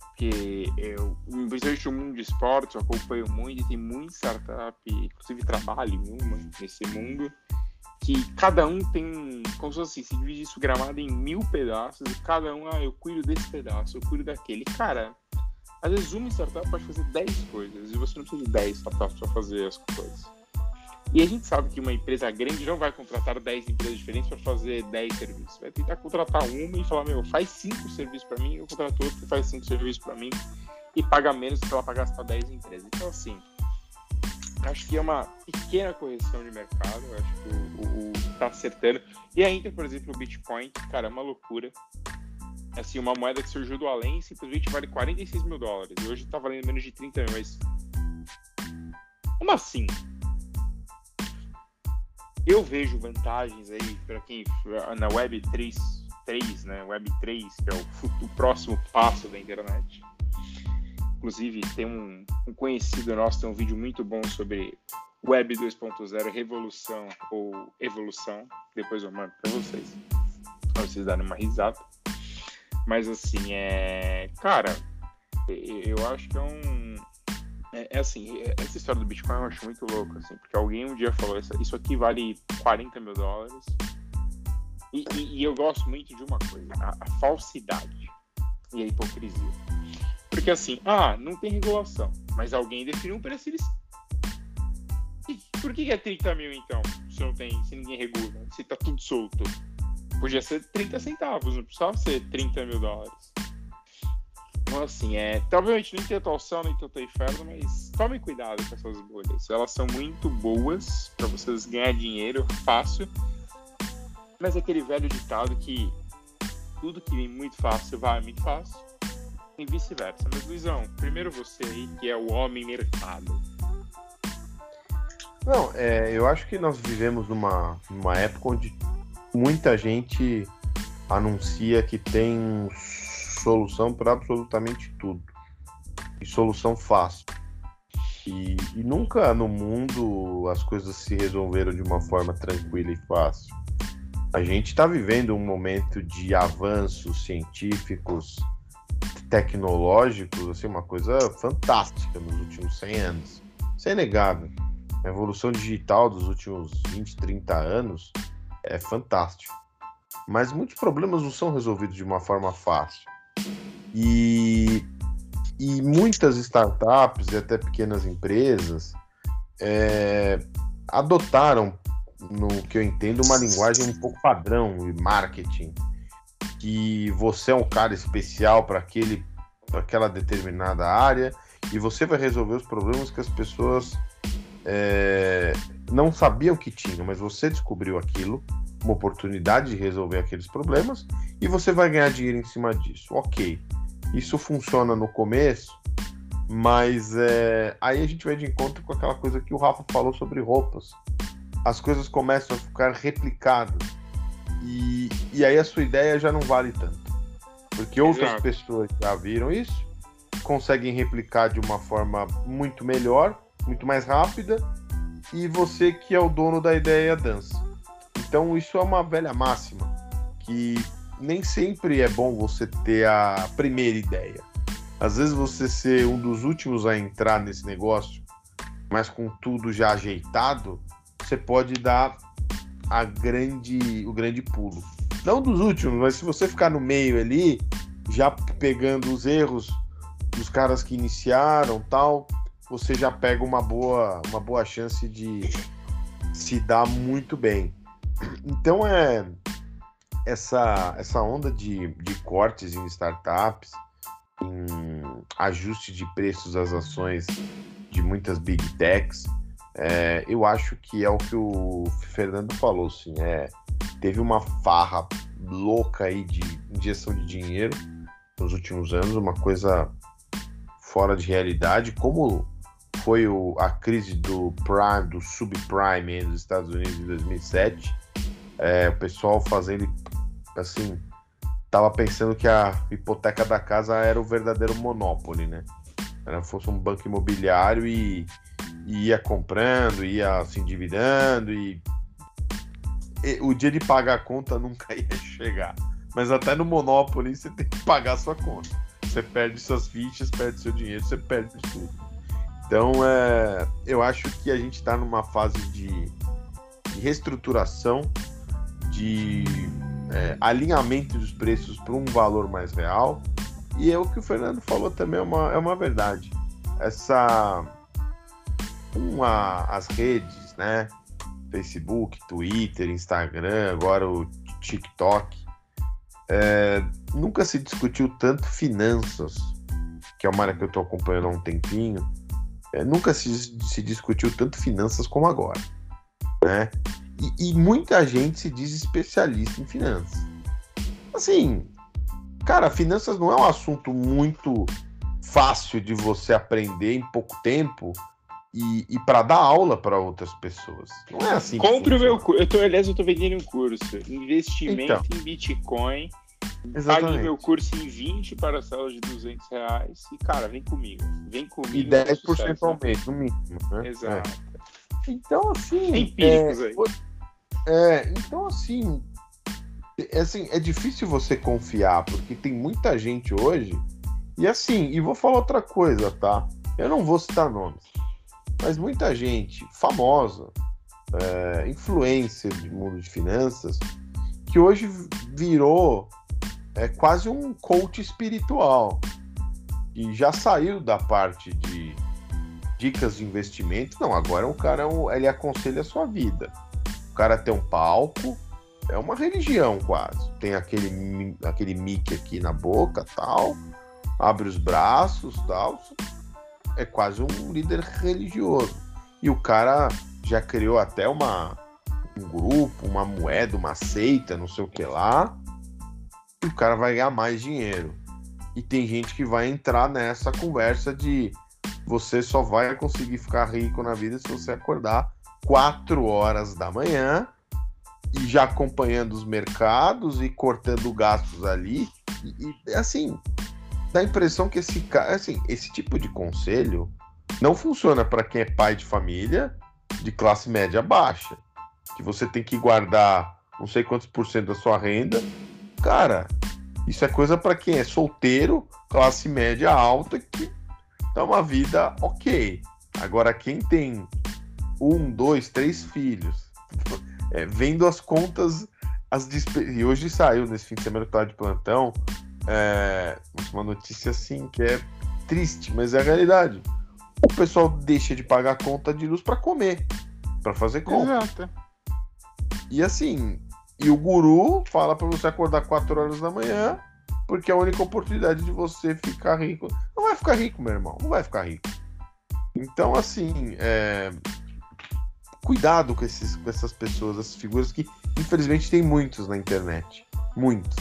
[SPEAKER 1] Porque eu, principalmente no mundo de esportes, eu acompanho muito e tem muita startup, inclusive trabalho em uma nesse mundo que cada um tem, como se fosse assim, se divide isso gramado em mil pedaços e cada um, ah, eu cuido desse pedaço, eu cuido daquele. Cara, às vezes uma startup pode fazer 10 coisas e você não precisa de 10 startups para fazer as coisas. E a gente sabe que uma empresa grande não vai contratar 10 empresas diferentes para fazer 10 serviços. Vai tentar contratar uma e falar, meu, faz 5 serviços para mim, eu contrato outro que faz 5 serviços para mim e paga menos se ela pagasse para 10 empresas. Então, assim, acho que é uma pequena correção de mercado. Acho que o, o, o tá acertando. E ainda, por exemplo, o Bitcoin, cara, é uma loucura. Assim, uma moeda que surgiu do além simplesmente vale 46 mil dólares. E hoje tá valendo menos de 30 mil, mas. Como assim? Eu vejo vantagens aí para quem na Web 3, 3, né? Web 3, que é o, o próximo passo da internet Inclusive, tem um, um conhecido nosso, tem um vídeo muito bom sobre Web 2.0, revolução ou evolução. Depois eu mando para vocês, para vocês darem uma risada. Mas assim, é. Cara, eu acho que é um. É, é, assim, essa história do Bitcoin eu acho muito louco, assim, porque alguém um dia falou: Isso aqui vale 40 mil dólares. E, e, e eu gosto muito de uma coisa: a, a falsidade e a hipocrisia. Porque assim, ah, não tem regulação, mas alguém definiu um preço eles... Por que é 30 mil então? Se não tem, se ninguém regula, se tá tudo solto. Podia ser 30 centavos, não precisava ser 30 mil dólares. Então, assim, é. Provavelmente nem atual céu, nem tanto inferno, mas tomem cuidado com essas bolhas. Elas são muito boas para vocês ganhar dinheiro fácil. Mas é aquele velho ditado que tudo que vem muito fácil vai muito fácil e vice-versa. Mas, Luizão, primeiro você aí, que é o homem mercado.
[SPEAKER 2] Não, é, eu acho que nós vivemos numa, numa época onde muita gente anuncia que tem solução para absolutamente tudo. E solução fácil. E, e, nunca no mundo as coisas se resolveram de uma forma tranquila e fácil. A gente está vivendo um momento de avanços científicos, tecnológicos, assim, uma coisa fantástica nos últimos 100 anos. Isso é. A evolução digital dos últimos 20, 30 anos é fantástico. Mas muitos problemas não são resolvidos de uma forma fácil. E, e muitas startups e até pequenas empresas é, adotaram, no que eu entendo, uma linguagem um pouco padrão de marketing. Que você é um cara especial para aquela determinada área e você vai resolver os problemas que as pessoas é, não sabiam que tinham, mas você descobriu aquilo, uma oportunidade de resolver aqueles problemas e você vai ganhar dinheiro em cima disso. Ok, isso funciona no começo, mas é, aí a gente vai de encontro com aquela coisa que o Rafa falou sobre roupas. As coisas começam a ficar replicadas e, e aí a sua ideia já não vale tanto. Porque outras Exato. pessoas já viram isso, conseguem replicar de uma forma muito melhor muito mais rápida e você que é o dono da ideia dança. Então isso é uma velha máxima que nem sempre é bom você ter a primeira ideia. Às vezes você ser um dos últimos a entrar nesse negócio, mas com tudo já ajeitado, você pode dar a grande, o grande pulo. Não dos últimos, mas se você ficar no meio ali, já pegando os erros dos caras que iniciaram, tal, você já pega uma boa, uma boa chance de se dar muito bem. Então é essa, essa onda de, de cortes em startups, em ajuste de preços às ações de muitas big techs, é, eu acho que é o que o Fernando falou, sim, é, teve uma farra louca aí de injeção de dinheiro nos últimos anos, uma coisa fora de realidade, como foi o, a crise do prime, do subprime nos Estados Unidos em 2007. É, o pessoal fazendo assim, tava pensando que a hipoteca da casa era o verdadeiro monopólio, né? Era fosse um banco imobiliário e, e ia comprando, ia se endividando e, e, o dia de pagar a conta nunca (laughs) ia chegar. Mas até no monopólio você tem que pagar a sua conta. Você perde suas fichas, perde seu dinheiro, você perde tudo. Então, é, eu acho que a gente está numa fase de, de reestruturação, de é, alinhamento dos preços para um valor mais real. E é o que o Fernando falou também é uma, é uma verdade. Essa. Uma, as redes, né? Facebook, Twitter, Instagram, agora o TikTok. É, nunca se discutiu tanto finanças, que é uma área que eu estou acompanhando há um tempinho é, nunca se, se, discutiu tanto finanças como agora. Né? E, e, muita gente se diz especialista em finanças. Assim, cara, finanças não é um assunto muito fácil de você aprender em pouco tempo e, e para dar aula para outras pessoas. Não é assim.
[SPEAKER 1] Compre o meu curso. Eu tô, aliás, eu tô vendendo um curso. Investimento então, em Bitcoin Exatamente. Pague meu curso em 20 parcelas de 200 reais e, cara, vem comigo. Vem comigo.
[SPEAKER 2] E 10% ao mês, no mínimo. Né?
[SPEAKER 1] Exato.
[SPEAKER 2] É. Então, assim.
[SPEAKER 1] empíricos é, aí.
[SPEAKER 2] É, então, assim. É, assim, é difícil você confiar, porque tem muita gente hoje. E assim, e vou falar outra coisa, tá? Eu não vou citar nomes. Mas muita gente famosa, é, influencer do mundo de finanças, que hoje virou é quase um coach espiritual e já saiu da parte de dicas de investimento. Não, agora o cara é ele aconselha a sua vida. O cara tem um palco, é uma religião quase. Tem aquele aquele mic aqui na boca, tal, abre os braços, tal. É quase um líder religioso. E o cara já criou até uma um grupo, uma moeda, uma seita, não sei o que lá o cara vai ganhar mais dinheiro. E tem gente que vai entrar nessa conversa de você só vai conseguir ficar rico na vida se você acordar 4 horas da manhã e já acompanhando os mercados e cortando gastos ali. E, e assim, dá a impressão que esse cara, assim, esse tipo de conselho não funciona para quem é pai de família de classe média baixa, que você tem que guardar não sei quantos por cento da sua renda. Cara, isso é coisa para quem é solteiro, classe média alta, que dá uma vida ok. Agora, quem tem um, dois, três filhos, (laughs) é, vendo as contas, as e hoje saiu nesse fim de semana que estava de plantão, é, uma notícia assim que é triste, mas é a realidade. O pessoal deixa de pagar a conta de luz para comer, para fazer compra. Exato. E assim, e o guru fala para você acordar 4 horas da manhã, porque é a única oportunidade de você ficar rico. Não vai ficar rico, meu irmão, não vai ficar rico. Então, assim, é... cuidado com, esses, com essas pessoas, essas figuras que, infelizmente, tem muitos na internet. Muitos.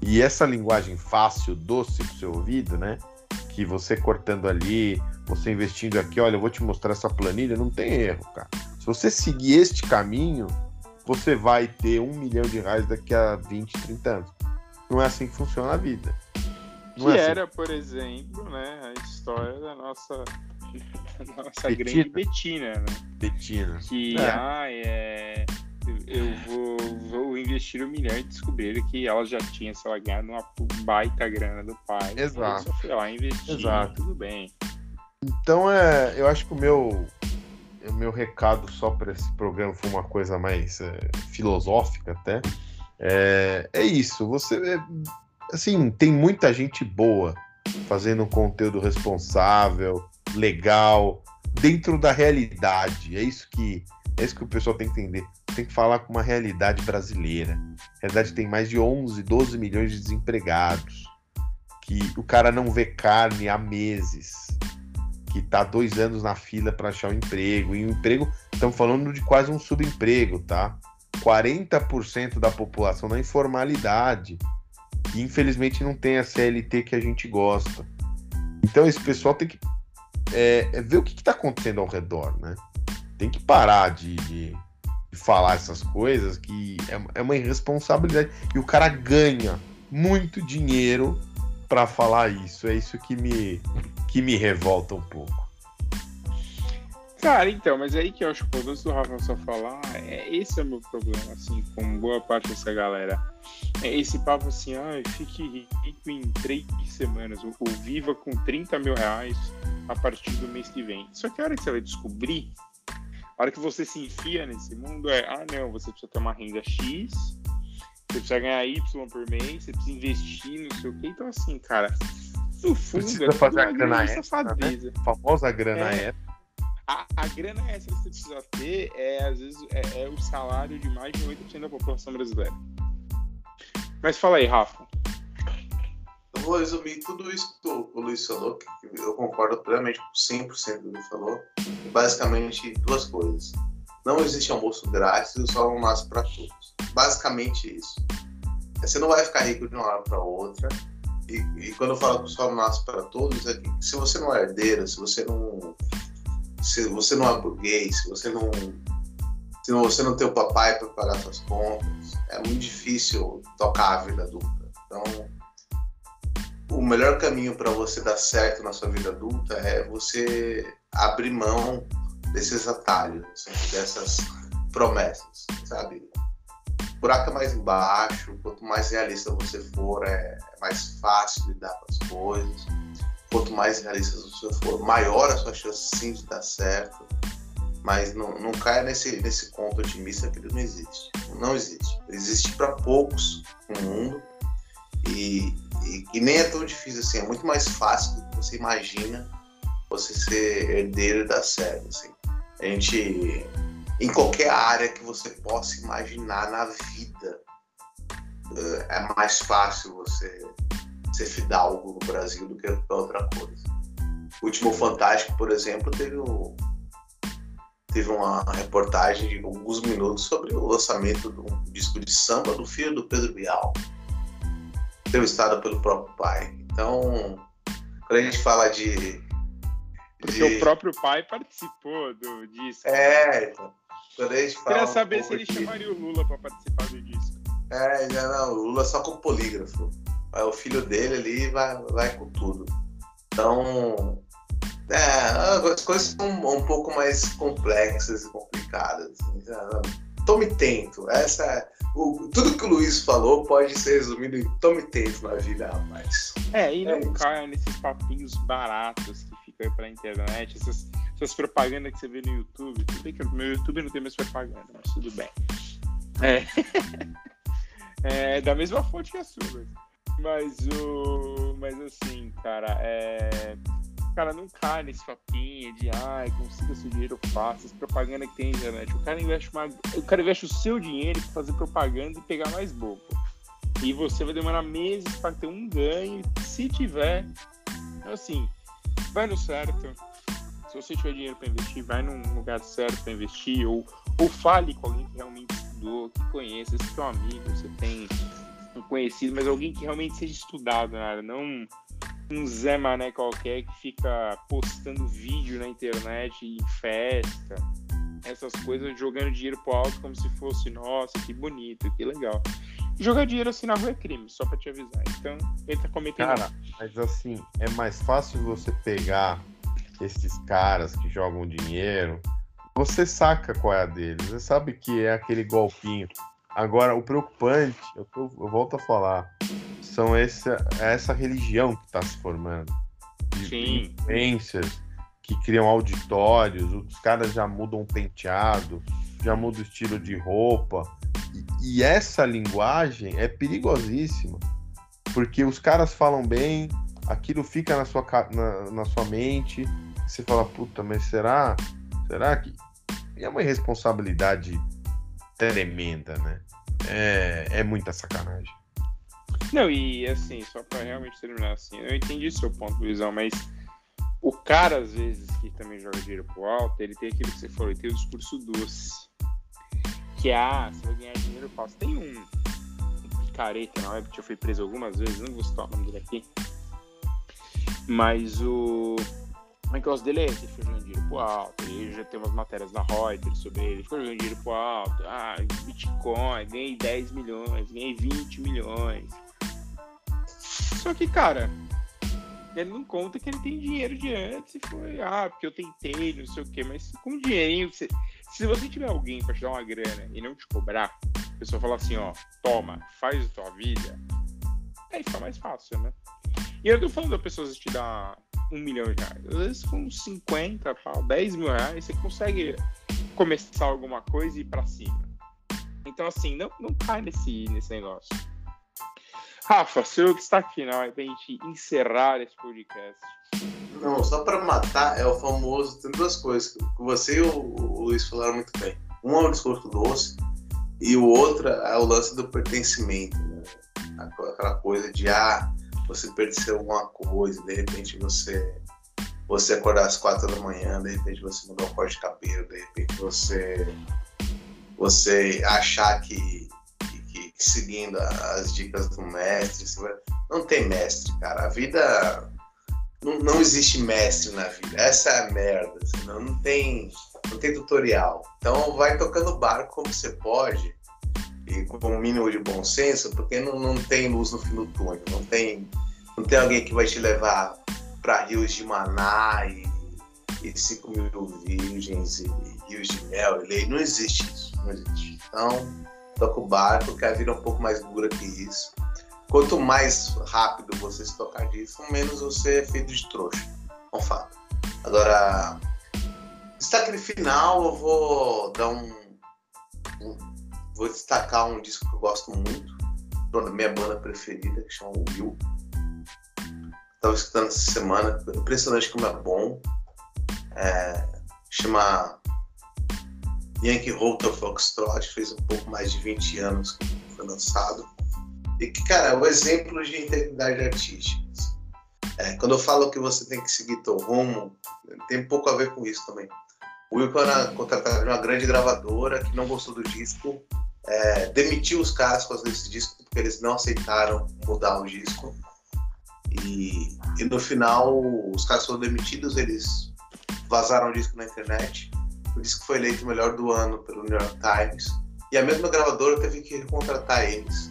[SPEAKER 2] E essa linguagem fácil, doce pro seu ouvido, né? Que você cortando ali, você investindo aqui, olha, eu vou te mostrar essa planilha, não tem erro, cara. Se você seguir este caminho, você vai ter um milhão de reais daqui a 20, 30 anos. Não é assim que funciona a vida.
[SPEAKER 1] Não que é assim. era, por exemplo, né, a história da nossa nossa Betina. grande Betina, né?
[SPEAKER 2] Betina.
[SPEAKER 1] Que é. Ah, é eu vou, vou investir um milhão e descobrir que ela já tinha, sei lá, ganhado uma baita grana do pai.
[SPEAKER 2] Exato.
[SPEAKER 1] Só foi lá investir, Exato. tudo bem.
[SPEAKER 2] Então, é, eu acho que o meu, o meu recado só para esse programa foi uma coisa mais é, filosófica até. É, é isso, você... É, assim, tem muita gente boa fazendo um conteúdo responsável, legal, dentro da realidade. É isso que é isso que o pessoal tem que entender. Tem que falar com uma realidade brasileira. A realidade tem mais de 11, 12 milhões de desempregados. Que o cara não vê carne há meses. Tá dois anos na fila para achar um emprego. E o um emprego, estamos falando de quase um subemprego, tá? 40% da população na informalidade. E infelizmente não tem a CLT que a gente gosta. Então esse pessoal tem que é, é ver o que está acontecendo ao redor, né? tem que parar de, de, de falar essas coisas que é, é, uma irresponsabilidade. E o cara ganha muito dinheiro para falar isso. É isso que me, que me revolta um pouco.
[SPEAKER 1] Cara, então, mas é aí que eu acho que o do Rafa só falar, é, esse é o meu problema, assim, com boa parte dessa galera. É esse papo assim, ah, fique rico em três semanas, ou, ou viva com 30 mil reais a partir do mês que vem. Só que a hora que você vai descobrir a hora que você se enfia nesse mundo é, ah, não, você precisa ter uma renda X, você precisa ganhar Y por mês, você precisa investir, não sei o quê. Então, assim, cara, no fundo,
[SPEAKER 2] precisa é fazer a grana extra, né? Famosa grana é. extra.
[SPEAKER 1] A, a grana extra que você precisa ter é, às vezes, é, é o salário de mais de 80% da população brasileira. Mas fala aí, Rafa.
[SPEAKER 3] Eu vou resumir tudo isso que o, Luiz falou, que eu concordo plenamente com 100% do que ele falou. Basicamente, duas coisas. Não existe almoço grátis e o sol não nasce para todos. Basicamente isso. Você não vai ficar rico de uma hora para outra. E, e, quando eu falo que o sol não nasce para todos, é que se você não é herdeiro, se você não, se você não é burguês, se você não, se você não tem o papai para pagar suas contas, é muito difícil tocar a vida adulta. Então, o melhor caminho para você dar certo na sua vida adulta é você abrir mão desses atalhos, dessas promessas, sabe? O buraco é mais embaixo, quanto mais realista você for, é mais fácil lidar com as coisas. Quanto mais realista você for, maior a sua chance sim de dar certo. Mas não, não caia nesse, nesse conto otimista que ele não existe. Não existe. Existe para poucos no mundo. E, e, e, nem é tão difícil assim, é muito mais fácil do que você imagina você ser herdeiro e dar certo. Assim. A gente, em qualquer área que você possa imaginar na vida, eh, é mais fácil você ser fidalgo no Brasil do que qualquer outra coisa. O último Fantástico, por exemplo, teve, o, teve uma reportagem de alguns minutos sobre o lançamento de um disco de samba do filho do Pedro Bial entrevistada pelo próprio pai. Então, quando a gente fala de.
[SPEAKER 1] Porque de... o próprio pai participou do, disso.
[SPEAKER 3] É, então. Quando a gente fala
[SPEAKER 1] Queria
[SPEAKER 3] um
[SPEAKER 1] saber
[SPEAKER 3] pouco
[SPEAKER 1] se ele
[SPEAKER 3] de-
[SPEAKER 1] chamaria o Lula pra participar do disco.
[SPEAKER 3] É, não, o Lula só com polígrafo. Aí o filho dele ali vai, vai com tudo. Então, é, as coisas são um pouco mais complexas e complicadas. assim? Tome tento. Essa, é- o, tudo que o Luiz falou pode ser resumido em tome tento na vida, rapaz.
[SPEAKER 1] É, e
[SPEAKER 3] É
[SPEAKER 1] não
[SPEAKER 3] isso.
[SPEAKER 1] caia nesses papinhos baratos que ficam aí pela internet, essas, essas propagandas que você vê no YouTube. Tudo bem que meu YouTube não tem mais propaganda, mas tudo bem. É. (laughs) É da mesma fonte que a sua. Mas o. Mas assim, cara, é. Cara, não cai nesse papinho de ai, consiga seu dinheiro fácil, essa propaganda que tem na internet. O cara investe uma. O cara investe o seu dinheiro pra fazer propaganda e pegar mais bobo. E você vai demorar meses para ter um ganho, se tiver. Então, assim, vai no certo. Se você tiver dinheiro para investir, vai num lugar certo para investir, ou, ou fale com alguém que realmente estudou, que conheça, se é um amigo, você tem um conhecido, mas alguém que realmente seja estudado na área, não um, Zé Mané qualquer que fica postando vídeo na internet em festa, essas coisas, jogando dinheiro pro alto como se fosse, nossa, que bonito, que legal. Jogar dinheiro assim na rua é crime, só pra te avisar. Então, ele tá.
[SPEAKER 2] Cara, mas assim, é mais fácil você pegar esses caras que jogam dinheiro. Você saca qual é a deles. Você sabe que é aquele golpinho. Agora, o preocupante, eu, eu volto a falar, são essa, essa religião que está se formando. De
[SPEAKER 1] Sim.
[SPEAKER 2] influencers que criam auditórios, os caras já mudam o penteado, já mudam o estilo de roupa. E, e essa linguagem é perigosíssima. Porque os caras falam bem, aquilo fica na sua, na, na sua mente, você fala, puta, mas será? Será que. E é uma irresponsabilidade tremenda, né? É, é muita sacanagem.
[SPEAKER 1] Não, e assim, só pra realmente terminar assim, eu entendi seu ponto, Luizão, mas o cara, às vezes, que também joga dinheiro pro alto, ele tem aquilo que você falou, ele tem o discurso doce. Que é, ah, você vai ganhar dinheiro fácil. Tem um, um picareta na web que já foi preso algumas vezes, não vou citar o nome dele aqui. Mas o. O negócio dele é esse, ele fica jogando dinheiro pro alto, ele já tem umas matérias na Reuters sobre ele, ele fica jogando dinheiro pro alto, ah, Bitcoin, ganhei 10 milhões, ganhei 20 milhões. Só que, cara, ele não conta que ele tem dinheiro de antes e foi, ah, porque eu tentei, não sei o quê, mas com dinheirinho, você- se você tiver alguém pra te dar uma grana e não te cobrar, a pessoa fala assim, ó, toma, faz a tua vida, aí fica mais fácil, né? E eu tô falando da pessoa te dar um milhão de reais. Às vezes com 50, pau, 10 mil reais, você consegue começar alguma coisa e ir pra cima. Então, assim, não, não cai nesse, nesse negócio. Rafa, seu destaque final aí pra gente encerrar esse podcast.
[SPEAKER 3] Não, só pra matar é o famoso. Tem duas coisas que você e o, Luiz falaram muito bem. Um é o discurso doce e o outro é o lance do pertencimento. Né? Aquela coisa de, ah, você pertenceu a alguma coisa, de repente você você acordar às quatro da manhã, de repente você mudar o corte de cabelo, de repente você você achar que, que- que seguindo as dicas do mestre, vai- não tem mestre, cara. A vida não, não existe mestre na vida. Essa é a merda. assim, não, não tem, não tem tutorial. Então vai tocando barco como você pode e com um mínimo de bom senso, porque não, não tem luz no fim do túnel. Não tem, não tem alguém que vai te levar para rios de maná e, e 5 mil virgens e, rios de mel e lei. Não existe isso. Não existe. Então toca o barco, que a vida é um pouco mais dura que isso. Quanto mais rápido você se tocar disso, menos você é feito de trouxa. É um fato. Agora, destaque final, eu vou dar um, um- Vou destacar um disco que eu gosto muito, da minha banda preferida, que chama Will. Estava escutando essa semana, impressionante como é bom. É, chama Yankee Hotel Foxtrot, fez um pouco mais de 20 anos que foi lançado. E que, cara, é um exemplo de integridade artística. É, quando eu falo que você tem que seguir teu rumo, tem pouco a ver com isso também. O Wilco era contratado de uma grande gravadora que não gostou do disco, é, demitiu os causa desse disco, porque eles não aceitaram mudar o disco. E, e no final, os caras foram demitidos, eles vazaram o disco na internet. isso que foi eleito o melhor do ano pelo New York Times. E a mesma gravadora teve que contratar eles.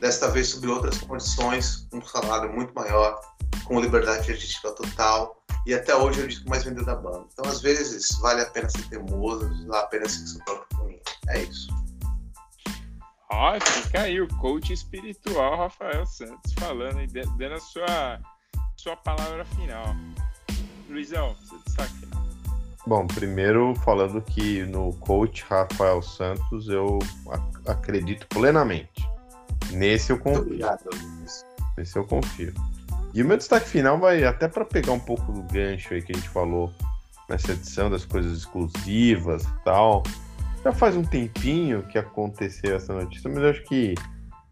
[SPEAKER 3] Desta vez sob outras condições, um salário muito maior, com liberdade artística total. E até hoje é o disco mais vendido da banda. Então, às vezes, vale a pena ser teimoso, vale a pena ser seu próprio caminho. É isso.
[SPEAKER 1] Ó, fica aí o coach espiritual Rafael Santos falando e dando a sua, sua palavra final. Luizão, seu destaque final.
[SPEAKER 2] Bom, primeiro falando que no coach Rafael Santos eu ac acredito plenamente. Nesse eu confio. Obrigado, Nesse eu confio. E o meu destaque final vai até para pegar um pouco do gancho aí que a gente falou nessa edição das coisas exclusivas e tal. Já faz um tempinho que aconteceu essa notícia, mas eu acho que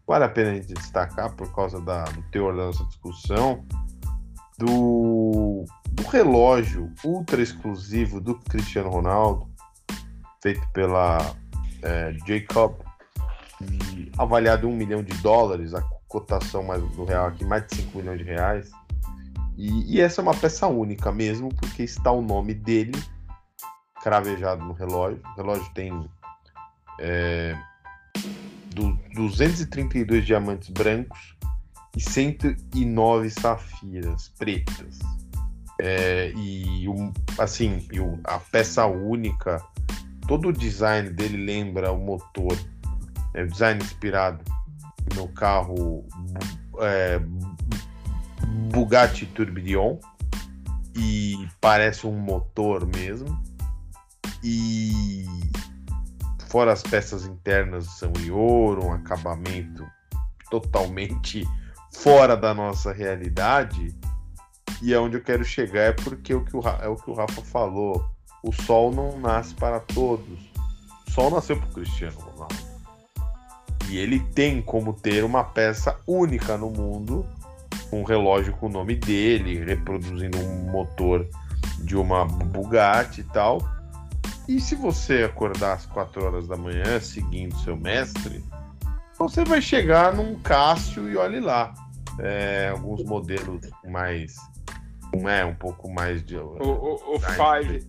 [SPEAKER 2] vale a pena a gente destacar por causa da, do teor da nossa discussão do, do relógio ultra exclusivo do Cristiano Ronaldo, feito pela é, Jacob, avaliado em um milhão de dólares, a cotação mais do real aqui, mais de 5 milhões de reais. E, e, essa é uma peça única mesmo, porque está o nome dele cravejado no relógio. O relógio tem é, do, 232 diamantes brancos e 109 safiras pretas. É, e assim, a peça única, todo o design dele lembra o motor, é o design inspirado no carro é, Bugatti Tourbillon e parece um motor mesmo. E fora as peças internas são em ouro, um acabamento totalmente (laughs) fora da nossa realidade. E é onde eu quero chegar é porque o que o, é o que o Rafa falou. O sol não nasce para todos. O sol nasceu para o Cristiano Ronaldo. E ele tem como ter uma peça única no mundo, um relógio com o nome dele, reproduzindo um motor de uma Bugatti e tal e se você acordar às 4 horas da manhã seguindo seu mestre, você vai chegar num Cássio e olhe lá. É, alguns modelos mais. É, um pouco mais de. O,
[SPEAKER 1] o, o Five.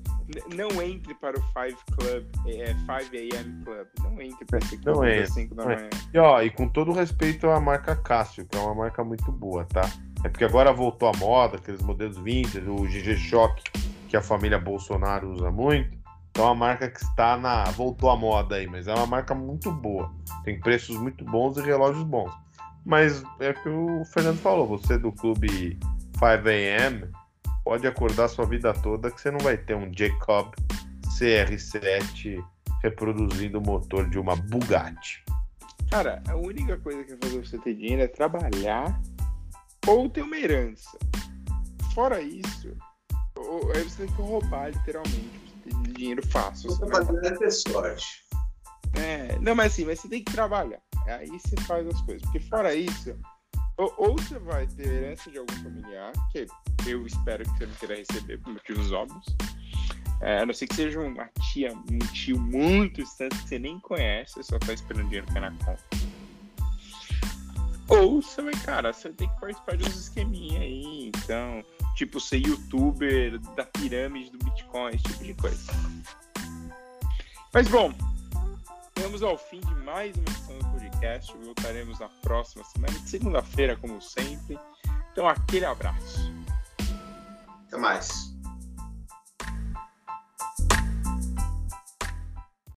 [SPEAKER 1] Não entre para o Five Club, é 5 AM Club. Não entre para esse clube às 5 da manhã.
[SPEAKER 2] E, ó, e com todo respeito à marca Cássio, que é uma marca muito boa, tá? É porque agora voltou à moda, aqueles modelos vintage, o GG Shock, que a família Bolsonaro usa muito. Então é uma marca que está na. voltou à moda aí, mas é uma marca muito boa. Tem preços muito bons e relógios bons. Mas é o que o Fernando falou, você do clube 5am pode acordar sua vida toda que você não vai ter um Jacob CR7 reproduzindo o motor de uma Bugatti.
[SPEAKER 1] Cara, a única coisa que vai fazer você ter dinheiro é trabalhar ou ter uma herança. Fora isso, aí você tem que roubar literalmente dinheiro fácil.
[SPEAKER 3] Você né? ter sorte.
[SPEAKER 1] É, não, mas assim, mas você tem que trabalhar. Aí você faz as coisas. Porque fora isso, ou, ou você vai ter herança de algum familiar, que eu espero que você não queira receber por motivos óbvios. É, a não ser que seja uma tia, um tio muito distante que você nem conhece, só tá esperando dinheiro cair na conta. Ou você vai, cara, você tem que participar de uns esqueminha aí, então tipo ser youtuber da pirâmide do Bitcoin, esse tipo de coisa. Mas bom, chegamos ao fim de mais uma podcast. Voltaremos na próxima semana, segunda-feira, como sempre. Então, aquele abraço.
[SPEAKER 3] Até mais.